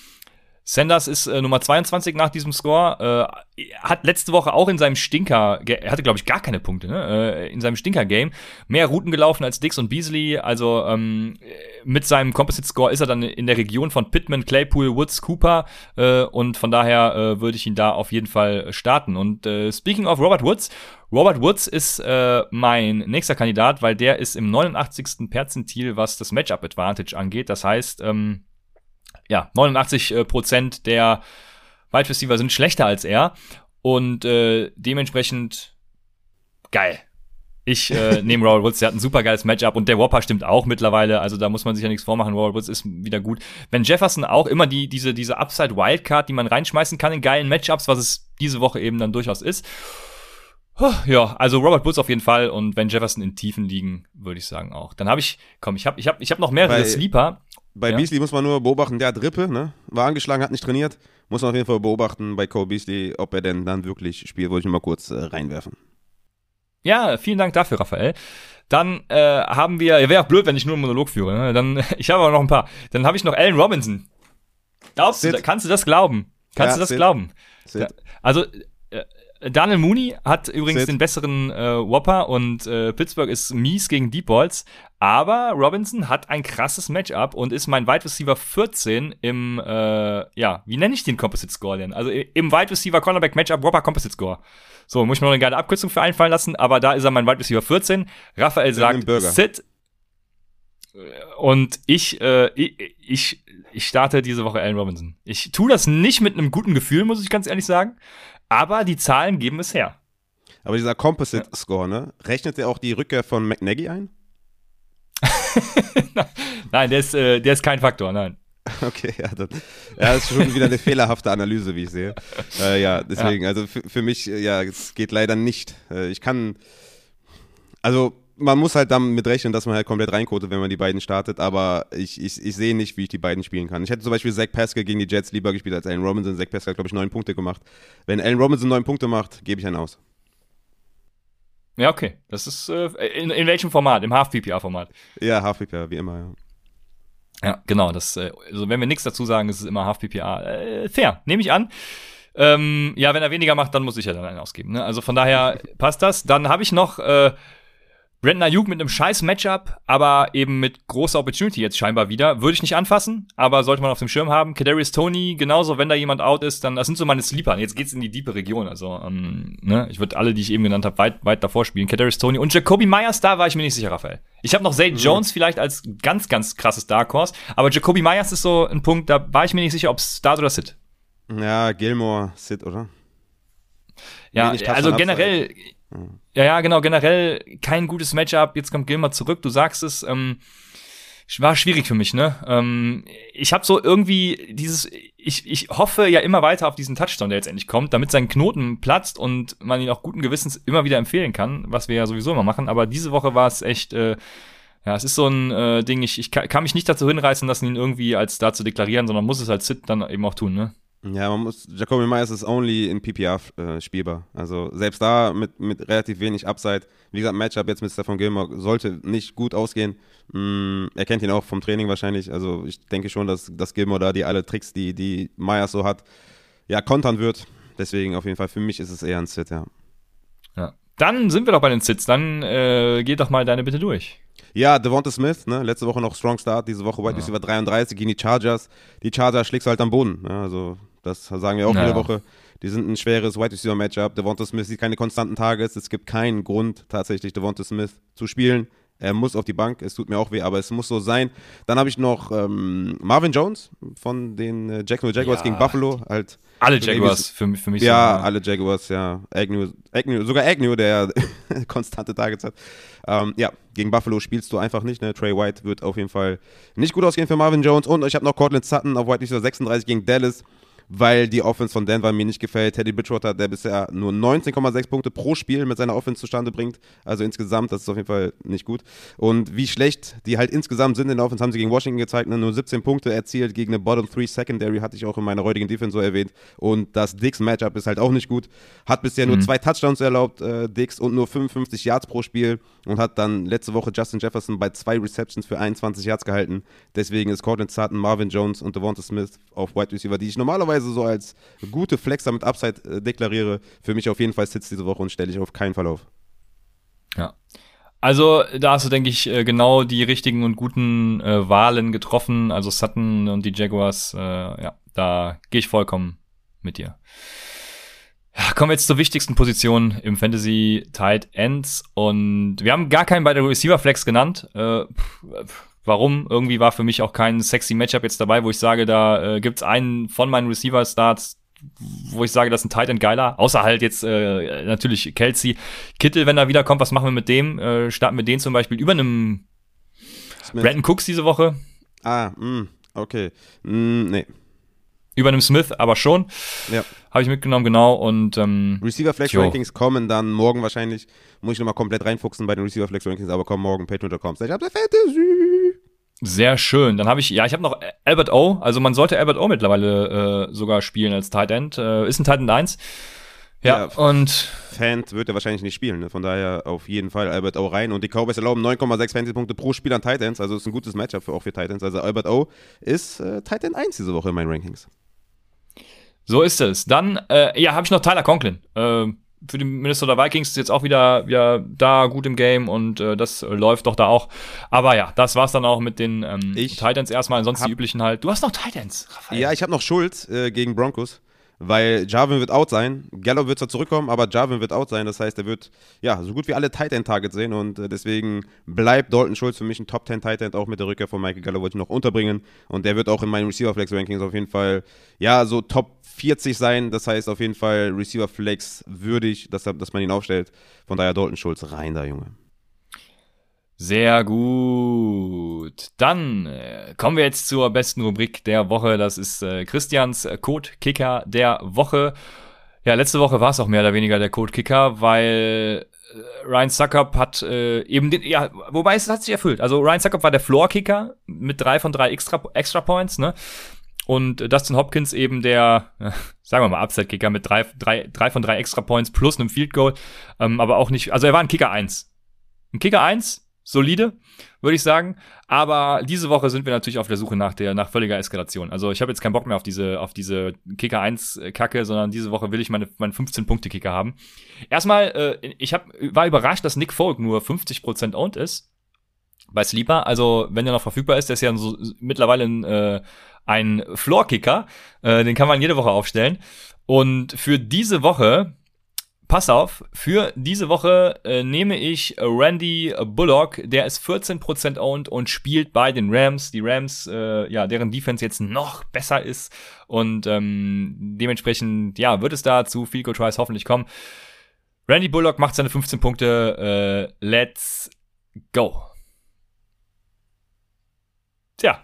A: Sanders ist äh, Nummer 22 nach diesem Score. Äh, hat letzte Woche auch in seinem Stinker, er hatte glaube ich gar keine Punkte, ne? Äh, in seinem Stinker-Game mehr Routen gelaufen als Dix und Beasley. Also ähm, mit seinem Composite Score ist er dann in der Region von Pittman, Claypool, Woods, Cooper äh, und von daher äh, würde ich ihn da auf jeden Fall starten. Und äh, speaking of Robert Woods, Robert Woods ist äh, mein nächster Kandidat, weil der ist im 89. Perzentil, was das Matchup Advantage angeht. Das heißt, ähm, ja, 89 äh, Prozent der Wide Receiver sind schlechter als er und äh, dementsprechend geil. Ich äh, nehme Robert Woods, der hat ein super geiles Matchup und der Whopper stimmt auch mittlerweile, also da muss man sich ja nichts vormachen. Robert Woods ist wieder gut. Wenn Jefferson auch immer die diese diese Upside Wildcard, die man reinschmeißen kann in geilen Matchups, was es diese Woche eben dann durchaus ist. Ja, also Robert Woods auf jeden Fall und wenn Jefferson in Tiefen liegen, würde ich sagen auch. Dann habe ich, komm, ich habe ich hab, ich hab noch mehrere Bei Sleeper.
B: Bei ja. Beasley muss man nur beobachten, der hat Rippe, ne? war angeschlagen, hat nicht trainiert. Muss man auf jeden Fall beobachten bei Cole Beasley, ob er denn dann wirklich spielt. Wollte ich mal kurz äh, reinwerfen.
A: Ja, vielen Dank dafür, Raphael. Dann äh, haben wir, ja, wäre auch blöd, wenn ich nur einen Monolog führe. Ne? Dann, ich habe aber noch ein paar. Dann habe ich noch Allen Robinson. Glaubst Sit. du, kannst du das glauben? Kannst ja, du das sit. glauben? Sit. Also, Daniel Mooney hat übrigens Sit. den besseren äh, Whopper und äh, Pittsburgh ist mies gegen Deep Balls. Aber Robinson hat ein krasses Matchup und ist mein Wide Receiver 14 im, äh, ja, wie nenne ich den Composite Score denn? Also im Wide Receiver Cornerback Matchup Whopper Composite Score. So, muss ich mir noch eine geile Abkürzung für einfallen lassen, aber da ist er mein Wide Receiver 14. Raphael sagt Sit. Und ich, äh, ich, ich, ich starte diese Woche Allen Robinson. Ich tue das nicht mit einem guten Gefühl, muss ich ganz ehrlich sagen. Aber die Zahlen geben es her.
B: Aber dieser Composite Score, ne? Rechnet er auch die Rückkehr von McNaggy ein?
A: nein, der ist, äh, der ist kein Faktor, nein.
B: Okay, ja, dann, ja, das ist schon wieder eine fehlerhafte Analyse, wie ich sehe. Äh, ja, deswegen, ja. also für, für, mich, ja, es geht leider nicht. Äh, ich kann, also man muss halt damit rechnen, dass man halt komplett reinkotet, wenn man die beiden startet, aber ich, ich, ich sehe nicht, wie ich die beiden spielen kann. Ich hätte zum Beispiel Zach Pascal gegen die Jets lieber gespielt als Allen Robinson. Zach Pascal hat, glaube ich, neun Punkte gemacht. Wenn Allen Robinson neun Punkte macht, gebe ich einen aus.
A: Ja, okay. Das ist äh, in, in welchem Format? Im Half-PPA-Format?
B: Ja, Half-PPA, wie immer, ja.
A: Ja, genau. Das, äh, also wenn wir nichts dazu sagen, ist es immer Half-PPA. Äh, fair, nehme ich an. Ähm, ja, wenn er weniger macht, dann muss ich ja dann einen ausgeben. Ne? Also von daher passt das. Dann habe ich noch äh, Brandon Ayuk mit einem scheiß Matchup, aber eben mit großer Opportunity jetzt scheinbar wieder. Würde ich nicht anfassen, aber sollte man auf dem Schirm haben. Kadarius Tony, genauso, wenn da jemand out ist, dann, das sind so meine Sleeper. Jetzt geht's in die diepe Region, also, ähm, ne, ich würde alle, die ich eben genannt habe, weit, weit davor spielen. Kadarius Tony und Jacoby Myers, da war ich mir nicht sicher, Raphael. Ich habe noch Zay mhm. Jones vielleicht als ganz, ganz krasses Dark Horse, aber Jacoby Myers ist so ein Punkt, da war ich mir nicht sicher, ob Start oder Sit.
B: Ja, Gilmore, Sit, oder?
A: Ja, also generell, ja, ja, genau, generell kein gutes Matchup. Jetzt kommt Gilmer zurück, du sagst es. Ähm, war schwierig für mich, ne? Ähm, ich habe so irgendwie dieses, ich, ich hoffe ja immer weiter auf diesen Touchdown, der jetzt endlich kommt, damit sein Knoten platzt und man ihn auch guten Gewissens immer wieder empfehlen kann, was wir ja sowieso immer machen. Aber diese Woche war es echt, äh, ja, es ist so ein äh, Ding, ich, ich kann mich nicht dazu hinreißen lassen, ihn irgendwie als da zu deklarieren, sondern muss es als Sit dann eben auch tun, ne?
B: Ja, man muss, Jacoby Myers ist only in PPR äh, spielbar. Also selbst da mit, mit relativ wenig Upside. Wie gesagt, Matchup jetzt mit Stefan Gilmore sollte nicht gut ausgehen. Mm, er kennt ihn auch vom Training wahrscheinlich. Also ich denke schon, dass, dass Gilmore da die alle Tricks, die, die Myers so hat, ja, kontern wird. Deswegen auf jeden Fall für mich ist es eher ein Sit, ja.
A: Ja. Dann sind wir doch bei den Sits. Dann äh, geh doch mal deine Bitte durch.
B: Ja, Devonta Smith, ne? letzte Woche noch Strong Start, diese Woche White ja. Receiver 33 gegen die Chargers. Die Chargers schlägst du halt am Boden. Ne? Also das sagen wir auch naja. jede Woche. Die sind ein schweres White Receiver Matchup. Devonta Smith sieht keine konstanten Targets. Es gibt keinen Grund, tatsächlich Devonta Smith zu spielen. Er muss auf die Bank, es tut mir auch weh, aber es muss so sein. Dann habe ich noch ähm, Marvin Jones von den äh, Jacksonville Jaguars ja. gegen Buffalo. Halt
A: alle Jaguars für mich, für mich.
B: Ja, so, alle Jaguars, ja. Agnew, Agnew, sogar Agnew, der konstante Targets hat. Ähm, ja, gegen Buffalo spielst du einfach nicht. Ne? Trey White wird auf jeden Fall nicht gut ausgehen für Marvin Jones. Und ich habe noch Cortland Sutton auf White Receiver 36 gegen Dallas weil die Offense von Denver mir nicht gefällt. Teddy Bridgewater, der bisher nur 19,6 Punkte pro Spiel mit seiner Offense zustande bringt. Also insgesamt, das ist auf jeden Fall nicht gut. Und wie schlecht die halt insgesamt sind in der Offense, haben sie gegen Washington gezeigt. Ne? Nur 17 Punkte erzielt gegen eine Bottom 3 Secondary, hatte ich auch in meiner heutigen Defense so erwähnt. Und das Dix-Matchup ist halt auch nicht gut. Hat bisher nur mhm. zwei Touchdowns erlaubt, äh, Dix, und nur 55 Yards pro Spiel. Und hat dann letzte Woche Justin Jefferson bei zwei Receptions für 21 Yards gehalten. Deswegen ist Cortland Sutton, Marvin Jones und Devonta Smith auf Wide Receiver, die ich normalerweise normalerweise so als gute Flexer mit Upside äh, deklariere, für mich auf jeden Fall Sitz diese Woche und stelle ich auf keinen Fall auf.
A: Ja. Also da hast du, denke ich, äh, genau die richtigen und guten äh, Wahlen getroffen. Also Sutton und die Jaguars, äh, ja, da gehe ich vollkommen mit dir. Ja, kommen wir jetzt zur wichtigsten Position im Fantasy Tight Ends und wir haben gar keinen bei der Receiver Flex genannt. Äh, Warum? Irgendwie war für mich auch kein sexy Matchup jetzt dabei, wo ich sage, da äh, gibt einen von meinen Receiver-Starts, wo ich sage, das ist ein Tight End geiler. Außer halt jetzt äh, natürlich Kelsey. Kittel, wenn er wiederkommt, was machen wir mit dem? Äh, starten wir den zum Beispiel über einem. Brandon Cooks diese Woche.
B: Ah, mh, mm, okay. Mm, nee.
A: Über einem Smith, aber schon. Ja. Habe ich mitgenommen, genau. Und ähm,
B: Receiver Flex jo. Rankings kommen dann morgen wahrscheinlich. Muss ich nochmal komplett reinfuchsen bei den Receiver Flex Rankings, aber kommen morgen patreon.com. Ich habe Fantasy.
A: Sehr schön. Dann habe ich, ja, ich habe noch Albert O. Also man sollte Albert O mittlerweile äh, sogar spielen als Tight End. Äh, ist ein Tight End 1. Ja, ja, und.
B: Fant wird er wahrscheinlich nicht spielen. Ne? Von daher auf jeden Fall Albert O rein. Und die Cowboys erlauben 9,6 Fantasy-Punkte pro Spiel an Tight Ends. Also ist ein gutes Matchup für, auch für Tight Ends. Also Albert O ist äh, Tight End 1 diese Woche in meinen Rankings.
A: So ist es. Dann, äh, ja, habe ich noch Tyler Conklin. Äh, für die Minnesota Vikings ist jetzt auch wieder, wieder da gut im Game und äh, das läuft doch da auch. Aber ja, das war's dann auch mit den ähm, Titans erstmal. Ansonsten die üblichen halt. Du hast noch Titans,
B: Raphael. Ja, ich habe noch Schuld äh, gegen Broncos weil Jarvin wird out sein. Gallo wird zwar zurückkommen, aber Jarvin wird out sein. Das heißt, er wird ja so gut wie alle Tight End Targets sehen und äh, deswegen bleibt Dalton Schulz für mich ein Top 10 Tight End, auch mit der Rückkehr von Michael Gallo wollte ich noch unterbringen und der wird auch in meinen Receiver Flex Rankings auf jeden Fall ja so Top 40 sein. Das heißt auf jeden Fall Receiver Flex würdig, dass, dass man ihn aufstellt. Von daher Dalton Schulz rein da, Junge.
A: Sehr gut. Dann äh, kommen wir jetzt zur besten Rubrik der Woche. Das ist äh, Christians Code-Kicker der Woche. Ja, letzte Woche war es auch mehr oder weniger der Code-Kicker, weil äh, Ryan Suckup hat äh, eben den, ja, wobei es hat sich erfüllt. Also Ryan Suckup war der Floor-Kicker mit drei von drei Extra, Extra Points, ne? Und Dustin Hopkins eben der, äh, sagen wir mal, Upset-Kicker mit drei, drei, drei von drei Extra Points plus einem Field Goal. Ähm, aber auch nicht, also er war ein Kicker 1. Ein Kicker 1, solide, würde ich sagen. Aber diese Woche sind wir natürlich auf der Suche nach der nach völliger Eskalation. Also ich habe jetzt keinen Bock mehr auf diese auf diese Kicker 1 Kacke, sondern diese Woche will ich meine meinen 15 Punkte Kicker haben. Erstmal äh, ich hab, war überrascht, dass Nick Folk nur 50% owned ist bei Sleeper. Also wenn er noch verfügbar ist, der ist ja so, mittlerweile ein, äh, ein Floor Kicker, äh, den kann man jede Woche aufstellen. Und für diese Woche Pass auf, für diese Woche äh, nehme ich Randy Bullock, der ist 14% owned und spielt bei den Rams. Die Rams, äh, ja, deren Defense jetzt noch besser ist und ähm, dementsprechend, ja, wird es da zu Goal Tries hoffentlich kommen. Randy Bullock macht seine 15 Punkte. Äh, let's go. Tja,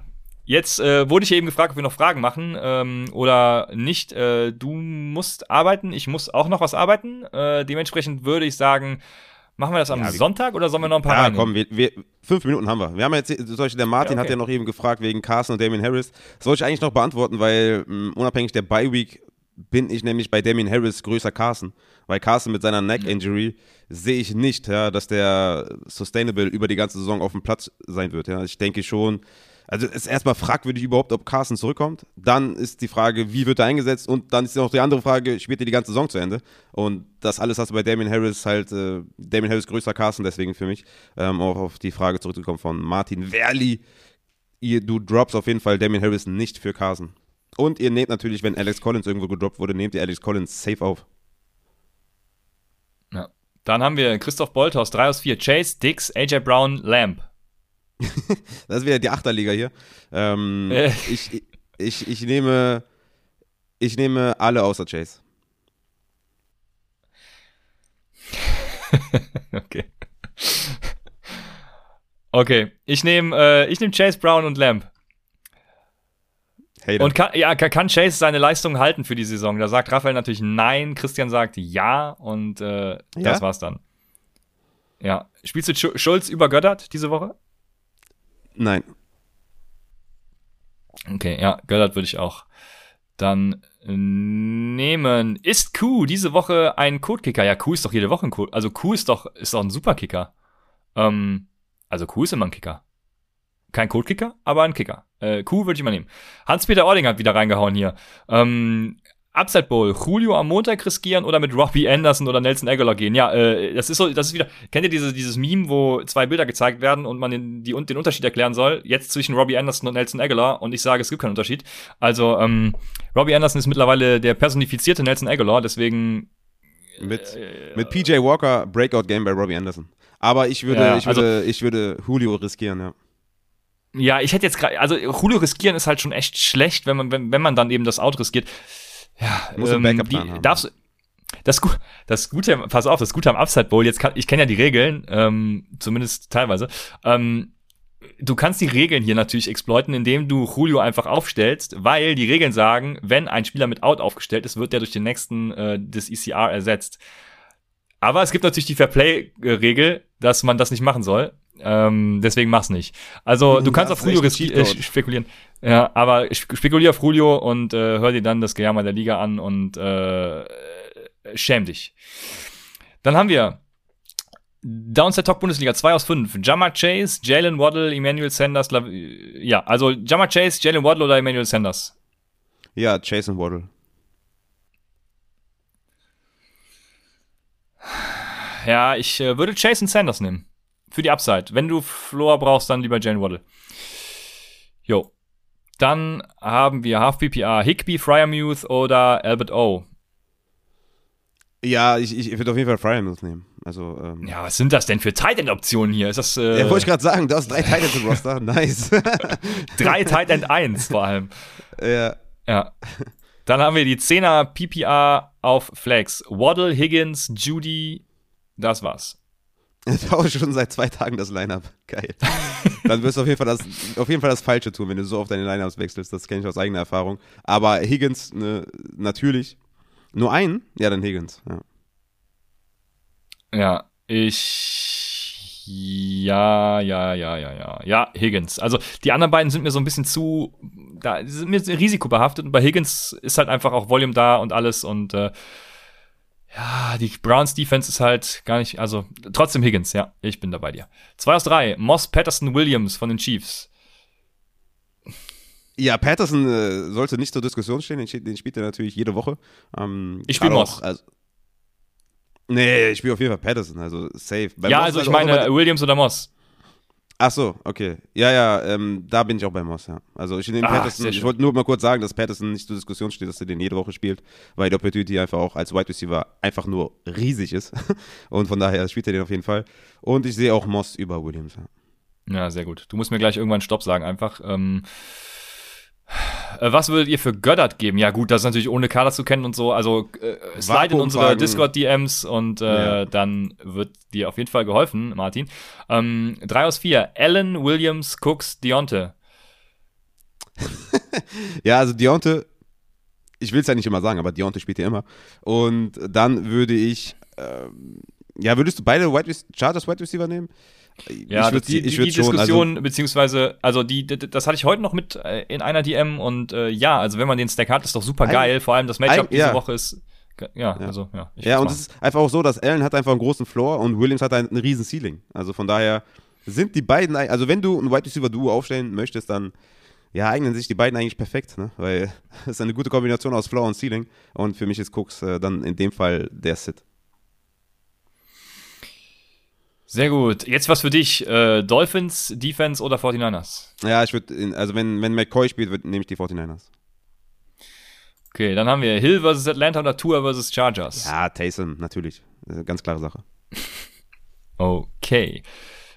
A: Jetzt äh, wurde ich eben gefragt, ob wir noch Fragen machen ähm, oder nicht. Äh, du musst arbeiten, ich muss auch noch was arbeiten. Äh, dementsprechend würde ich sagen, machen wir das am ja, Sonntag oder sollen wir noch ein paar
B: Ja, komm, wir, wir, fünf Minuten haben wir. Wir haben jetzt, zum Beispiel der Martin ja, okay. hat ja noch eben gefragt wegen Carson und Damien Harris. Das wollte ich eigentlich noch beantworten, weil mh, mm, unabhängig der Bye-Week bin ich nämlich bei Damien Harris größer Carson. Weil Carson mit seiner Neck-Injury sehe ich nicht, ja, dass der sustainable über die ganze Saison auf dem Platz sein wird. Ja. Ich denke schon, also ist erstmal fragwürdig überhaupt, ob Carson zurückkommt. Dann ist die Frage, wie wird er eingesetzt? Und dann ist noch die andere Frage, spielt er die ganze Saison zu Ende? Und das alles hast du bei Damien Harris halt, äh, Damien Harris größer Carson, deswegen für mich, ähm, auch auf die Frage zurückzukommen von Martin Werli. Ihr, du droppst auf jeden Fall Damien Harris nicht für Carson. Und ihr nehmt natürlich, wenn Alex Collins irgendwo gedroppt wurde, nehmt ihr Alex Collins safe auf.
A: Dann haben wir Christoph Bolthaus, 3 aus 4. Chase, Dix, AJ Brown, Lamb.
B: das ist wieder die Achterliga hier. Ähm,
A: Äh.
B: ich, ich, ich, nehme, ich nehme alle außer Chase.
A: okay. Okay, ich nehme äh, ich nehm Chase Brown und Lamb.
B: Hater.
A: Und kann, ja, kann Chase seine Leistung halten für die Saison? Da sagt Raphael natürlich nein, Christian sagt ja und äh, das
B: Ja?
A: war's dann. Ja. Spielst du Schu- Schulz über Göttert diese Woche?
B: Nein.
A: Okay, ja, Göttert würde ich auch dann nehmen. Ist Q diese Woche ein Codekicker? Ja, Q ist doch jede Woche ein Code. Also Q ist doch, ist doch ein Superkicker. Ähm, also Q ist immer ein Kicker. Kein Codekicker, aber ein Kicker. Äh, Q würde ich mal nehmen. Hans-Peter Ording hat wieder reingehauen hier. Ähm, Upside Bowl, Julio am Montag riskieren oder mit Robbie Anderson oder Nelson Aguilar gehen. Ja, äh, das ist so, das ist wieder, kennt ihr diese, dieses Meme, wo zwei Bilder gezeigt werden und man den, die, den Unterschied erklären soll? Jetzt zwischen Robbie Anderson und Nelson Aguilar und ich sage, es gibt keinen Unterschied. Also, ähm, Robbie Anderson ist mittlerweile der personifizierte Nelson Aguilar, deswegen,
B: Mit,
A: Äh,
B: mit PJ Walker, Breakout Game bei Robbie Anderson. Aber ich würde,
A: Ja,
B: ich würde, ich würde Julio riskieren, ja.
A: ja, ich hätte jetzt gerade, also Julio riskieren ist halt schon echt schlecht, wenn man, wenn, wenn man dann eben das Out riskiert. Ja,
B: Muss einen Backup-Plan
A: die-
B: haben.
A: Darfst, das, das Gute, pass auf, das Gute am Upside Bowl, jetzt kann, ich kenne ja die Regeln, ähm, zumindest teilweise, ähm, du kannst die Regeln hier natürlich exploiten, indem du Julio einfach aufstellst, weil die Regeln sagen, wenn ein Spieler mit Out aufgestellt ist, wird der durch den nächsten äh, des ECR ersetzt. Aber es gibt natürlich die Fairplay-Regel, dass man das nicht machen soll. Ähm, deswegen mach's nicht. Also du kannst auf Julio äh, spekulieren. Ja, aber sp- spekulier auf Julio und äh, hör dir dann das Gejammer der Liga an und äh, schäm dich. Dann haben wir Downset Talk Bundesliga 2 aus 5. Jammer Chase, Jalen Waddle, Emmanuel Sanders. Lav- Ja, also Jammer Chase, Jalen Waddle oder Emmanuel Sanders.
B: Ja, Jason Waddle.
A: Ja, ich äh, würde Chase und Sanders nehmen. Für die Upside. Wenn du Floor brauchst, dann lieber Jalen Waddle. Jo. Dann haben wir Half PPR, Higby, Fryermuth oder Albert O.
B: Ja, ich, ich würde auf jeden Fall Fryermuth nehmen. Also, ähm,
A: Ja, was sind das denn für Tight End Optionen hier? Ist das äh,
B: ja, wollte ich gerade sagen, du hast drei Titans im Roster. Nice.
A: drei Tight End 1 vor allem?
B: ja.
A: Ja. Dann haben wir die 10er PPR auf Flex. Waddle, Higgins, Judy. Das war's.
B: Ich baue schon seit zwei Tagen das Lineup. Geil. Dann wirst du auf jeden Fall das, auf jeden Fall das Falsche tun, wenn du so auf deine Lineups wechselst. Das kenne ich aus eigener Erfahrung. Aber Higgins, ne, natürlich. Nur einen? Ja, dann Higgins. Ja.
A: Ja, ich. Ja, ja, ja, ja, ja. Ja, Higgins. Also die anderen beiden sind mir so ein bisschen zu. Da sind mir risikobehaftet und bei Higgins ist halt einfach auch Volume da und alles und äh, ja, die Browns Defense ist halt gar nicht. Also trotzdem Higgins, ja, ich bin da bei dir. Zwei aus drei. Moss Patterson Williams von den Chiefs.
B: Ja, Patterson äh, sollte nicht zur Diskussion stehen, den, den spielt er natürlich jede Woche. Ähm,
A: Ich spiel
B: gerade
A: Moss.
B: Also, nee, ich spiele auf jeden Fall Patterson, also safe. Bei
A: ja,
B: Moss
A: also ich
B: halt
A: meine Williams oder Moss.
B: Ach so, okay. Ja, ja, ähm, da bin ich auch bei Moss, ja. Also ich nehme
A: Ah,
B: Patterson, ich wollte nur mal kurz sagen, dass Patterson nicht zur Diskussion steht, dass er den jede Woche spielt, weil die Opportunity einfach auch als Wide Receiver einfach nur riesig ist. Und von daher spielt er den auf jeden Fall. Und ich sehe auch Moss über Williams. Ja.
A: Ja, sehr gut. Du musst mir gleich irgendwann Stopp sagen, einfach. Ähm, äh, was würdet ihr für Goddard geben? Ja, gut, das ist natürlich ohne Kader zu kennen und so. Also äh, slide in unsere. Discord-DMs und äh,
B: Ja.
A: dann wird dir auf jeden Fall geholfen, Martin. Ähm, drei aus vier. Allen, Williams, Cooks, Deonte.
B: Ja, also Deonte, ich will es ja nicht immer sagen, aber Deonte spielt ja immer. Und dann würde ich, ähm, ja, würdest du beide Rec- Chargers Wide Receiver nehmen?
A: Ja,
B: ich würd,
A: die,
B: ich würd
A: die
B: schon, also-
A: Diskussion, beziehungsweise, also die, das hatte ich heute noch mit äh, in einer DM und äh, ja, also wenn man den Stack hat, ist doch super geil. Vor allem das Matchup
B: eig-
A: diese
B: ja.
A: Woche ist. Ja, also, ja. ich
B: Ja,
A: würd's
B: und
A: machen.
B: es ist einfach auch so, dass Allen hat einfach einen großen Floor und Williams hat einen riesen Ceiling. Also von daher sind die beiden, also wenn du ein Wide Receiver Duo aufstellen möchtest, dann ja, eignen sich die beiden eigentlich perfekt, ne? weil es ist eine gute Kombination aus Floor und Ceiling und für mich ist Cooks äh, dann in dem Fall der Sit.
A: Sehr gut. Jetzt was für dich. Äh, Dolphins, Defense oder 49ers?
B: Ja, ich würde, also wenn, wenn McCoy spielt, nehme ich die 49ers.
A: Okay, dann haben wir Hill versus Atlanta oder Tua versus Chargers.
B: Ja, Taysom, natürlich. Ganz klare Sache.
A: Okay.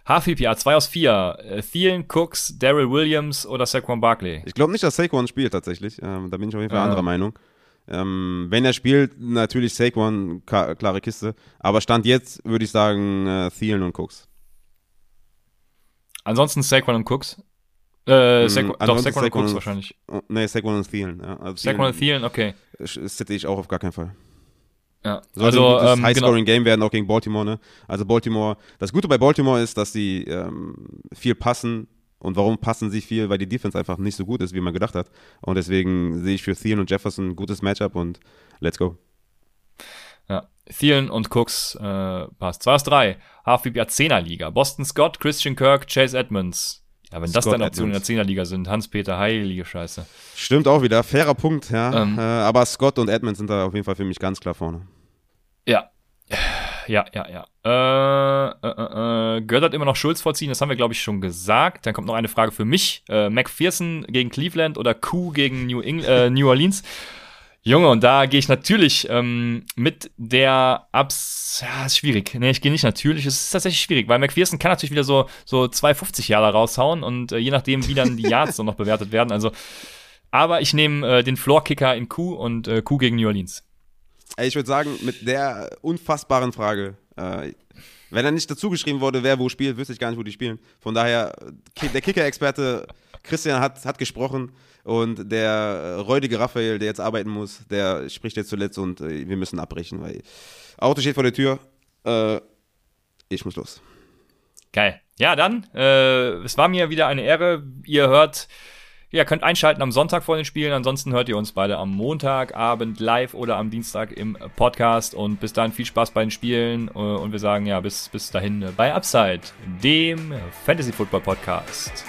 A: HVPA 2 aus 4. Äh, Thielen, Cooks, Daryl Williams oder Saquon Barkley?
B: Ich glaube nicht, dass Saquon spielt tatsächlich. Ähm, da bin ich auf jeden Fall ah. anderer Meinung. Ähm, wenn er spielt, natürlich Saquon, klare Kiste. Aber Stand jetzt würde ich sagen äh, Thielen und Cooks.
A: Ansonsten Saquon und Cooks? Äh, Saquon, mm, doch, Saquon, und Cooks wahrscheinlich.
B: Oh, nee, Saquon und Thielen. Ja.
A: Also Saquon und Thielen, okay.
B: Sitte ich auch auf gar keinen Fall.
A: Ja,
B: Sollte also ein ähm, High-Scoring-Game genau. werden, auch gegen Baltimore. Ne? Also Baltimore, das Gute bei Baltimore ist, dass sie ähm, viel passen. Und warum passen sie viel? Weil die Defense einfach nicht so gut ist, wie man gedacht hat. Und deswegen sehe ich für Thielen und Jefferson ein gutes Matchup und let's go.
A: Ja, Thielen und Cooks äh, passt. 2 aus 3. HFBPA 10er Liga. Boston Scott, Christian Kirk, Chase Edmonds. Ja, wenn das deine Optionen in der 10er Liga sind, Hans-Peter, heilige Scheiße.
B: Stimmt auch wieder, fairer Punkt, ja. Ähm, äh, aber Scott und Edmonds sind da auf jeden Fall für mich ganz klar vorne.
A: Ja. Ja, ja, ja. Äh, äh, äh, gehört halt immer noch Schulz vorziehen, das haben wir, glaube ich, schon gesagt. Dann kommt noch eine Frage für mich. Äh, McPherson gegen Cleveland oder Q gegen New, Eng äh, New Orleans? Junge, und da gehe ich natürlich ähm, mit der Abs. Ja, ist schwierig. Nee, ich gehe nicht natürlich. Es ist tatsächlich schwierig, weil McPherson kann natürlich wieder so, so 250 Jahre raushauen und äh, je nachdem, wie dann die Yards so noch bewertet werden. Also, aber ich nehme äh, den Floor-Kicker in Q und äh, Q gegen New Orleans.
B: Ich würde sagen, mit der unfassbaren Frage, äh, wenn er nicht dazu geschrieben wurde, wer wo spielt, wüsste ich gar nicht, wo die spielen. Von daher, der Kicker-Experte Christian hat, hat gesprochen. Und der räudige Raphael, der jetzt arbeiten muss, der spricht jetzt zuletzt und äh, wir müssen abbrechen, weil Auto steht vor der Tür. Äh, ich muss los.
A: Geil. Ja, dann, äh, es war mir wieder eine Ehre. Ihr hört, ihr könnt einschalten am Sonntag vor den Spielen. Ansonsten hört ihr uns beide am Montagabend live oder am Dienstag im Podcast. Und bis dahin viel Spaß bei den Spielen. Äh, und wir sagen ja, bis, bis dahin bei Upside, dem Fantasy Football Podcast.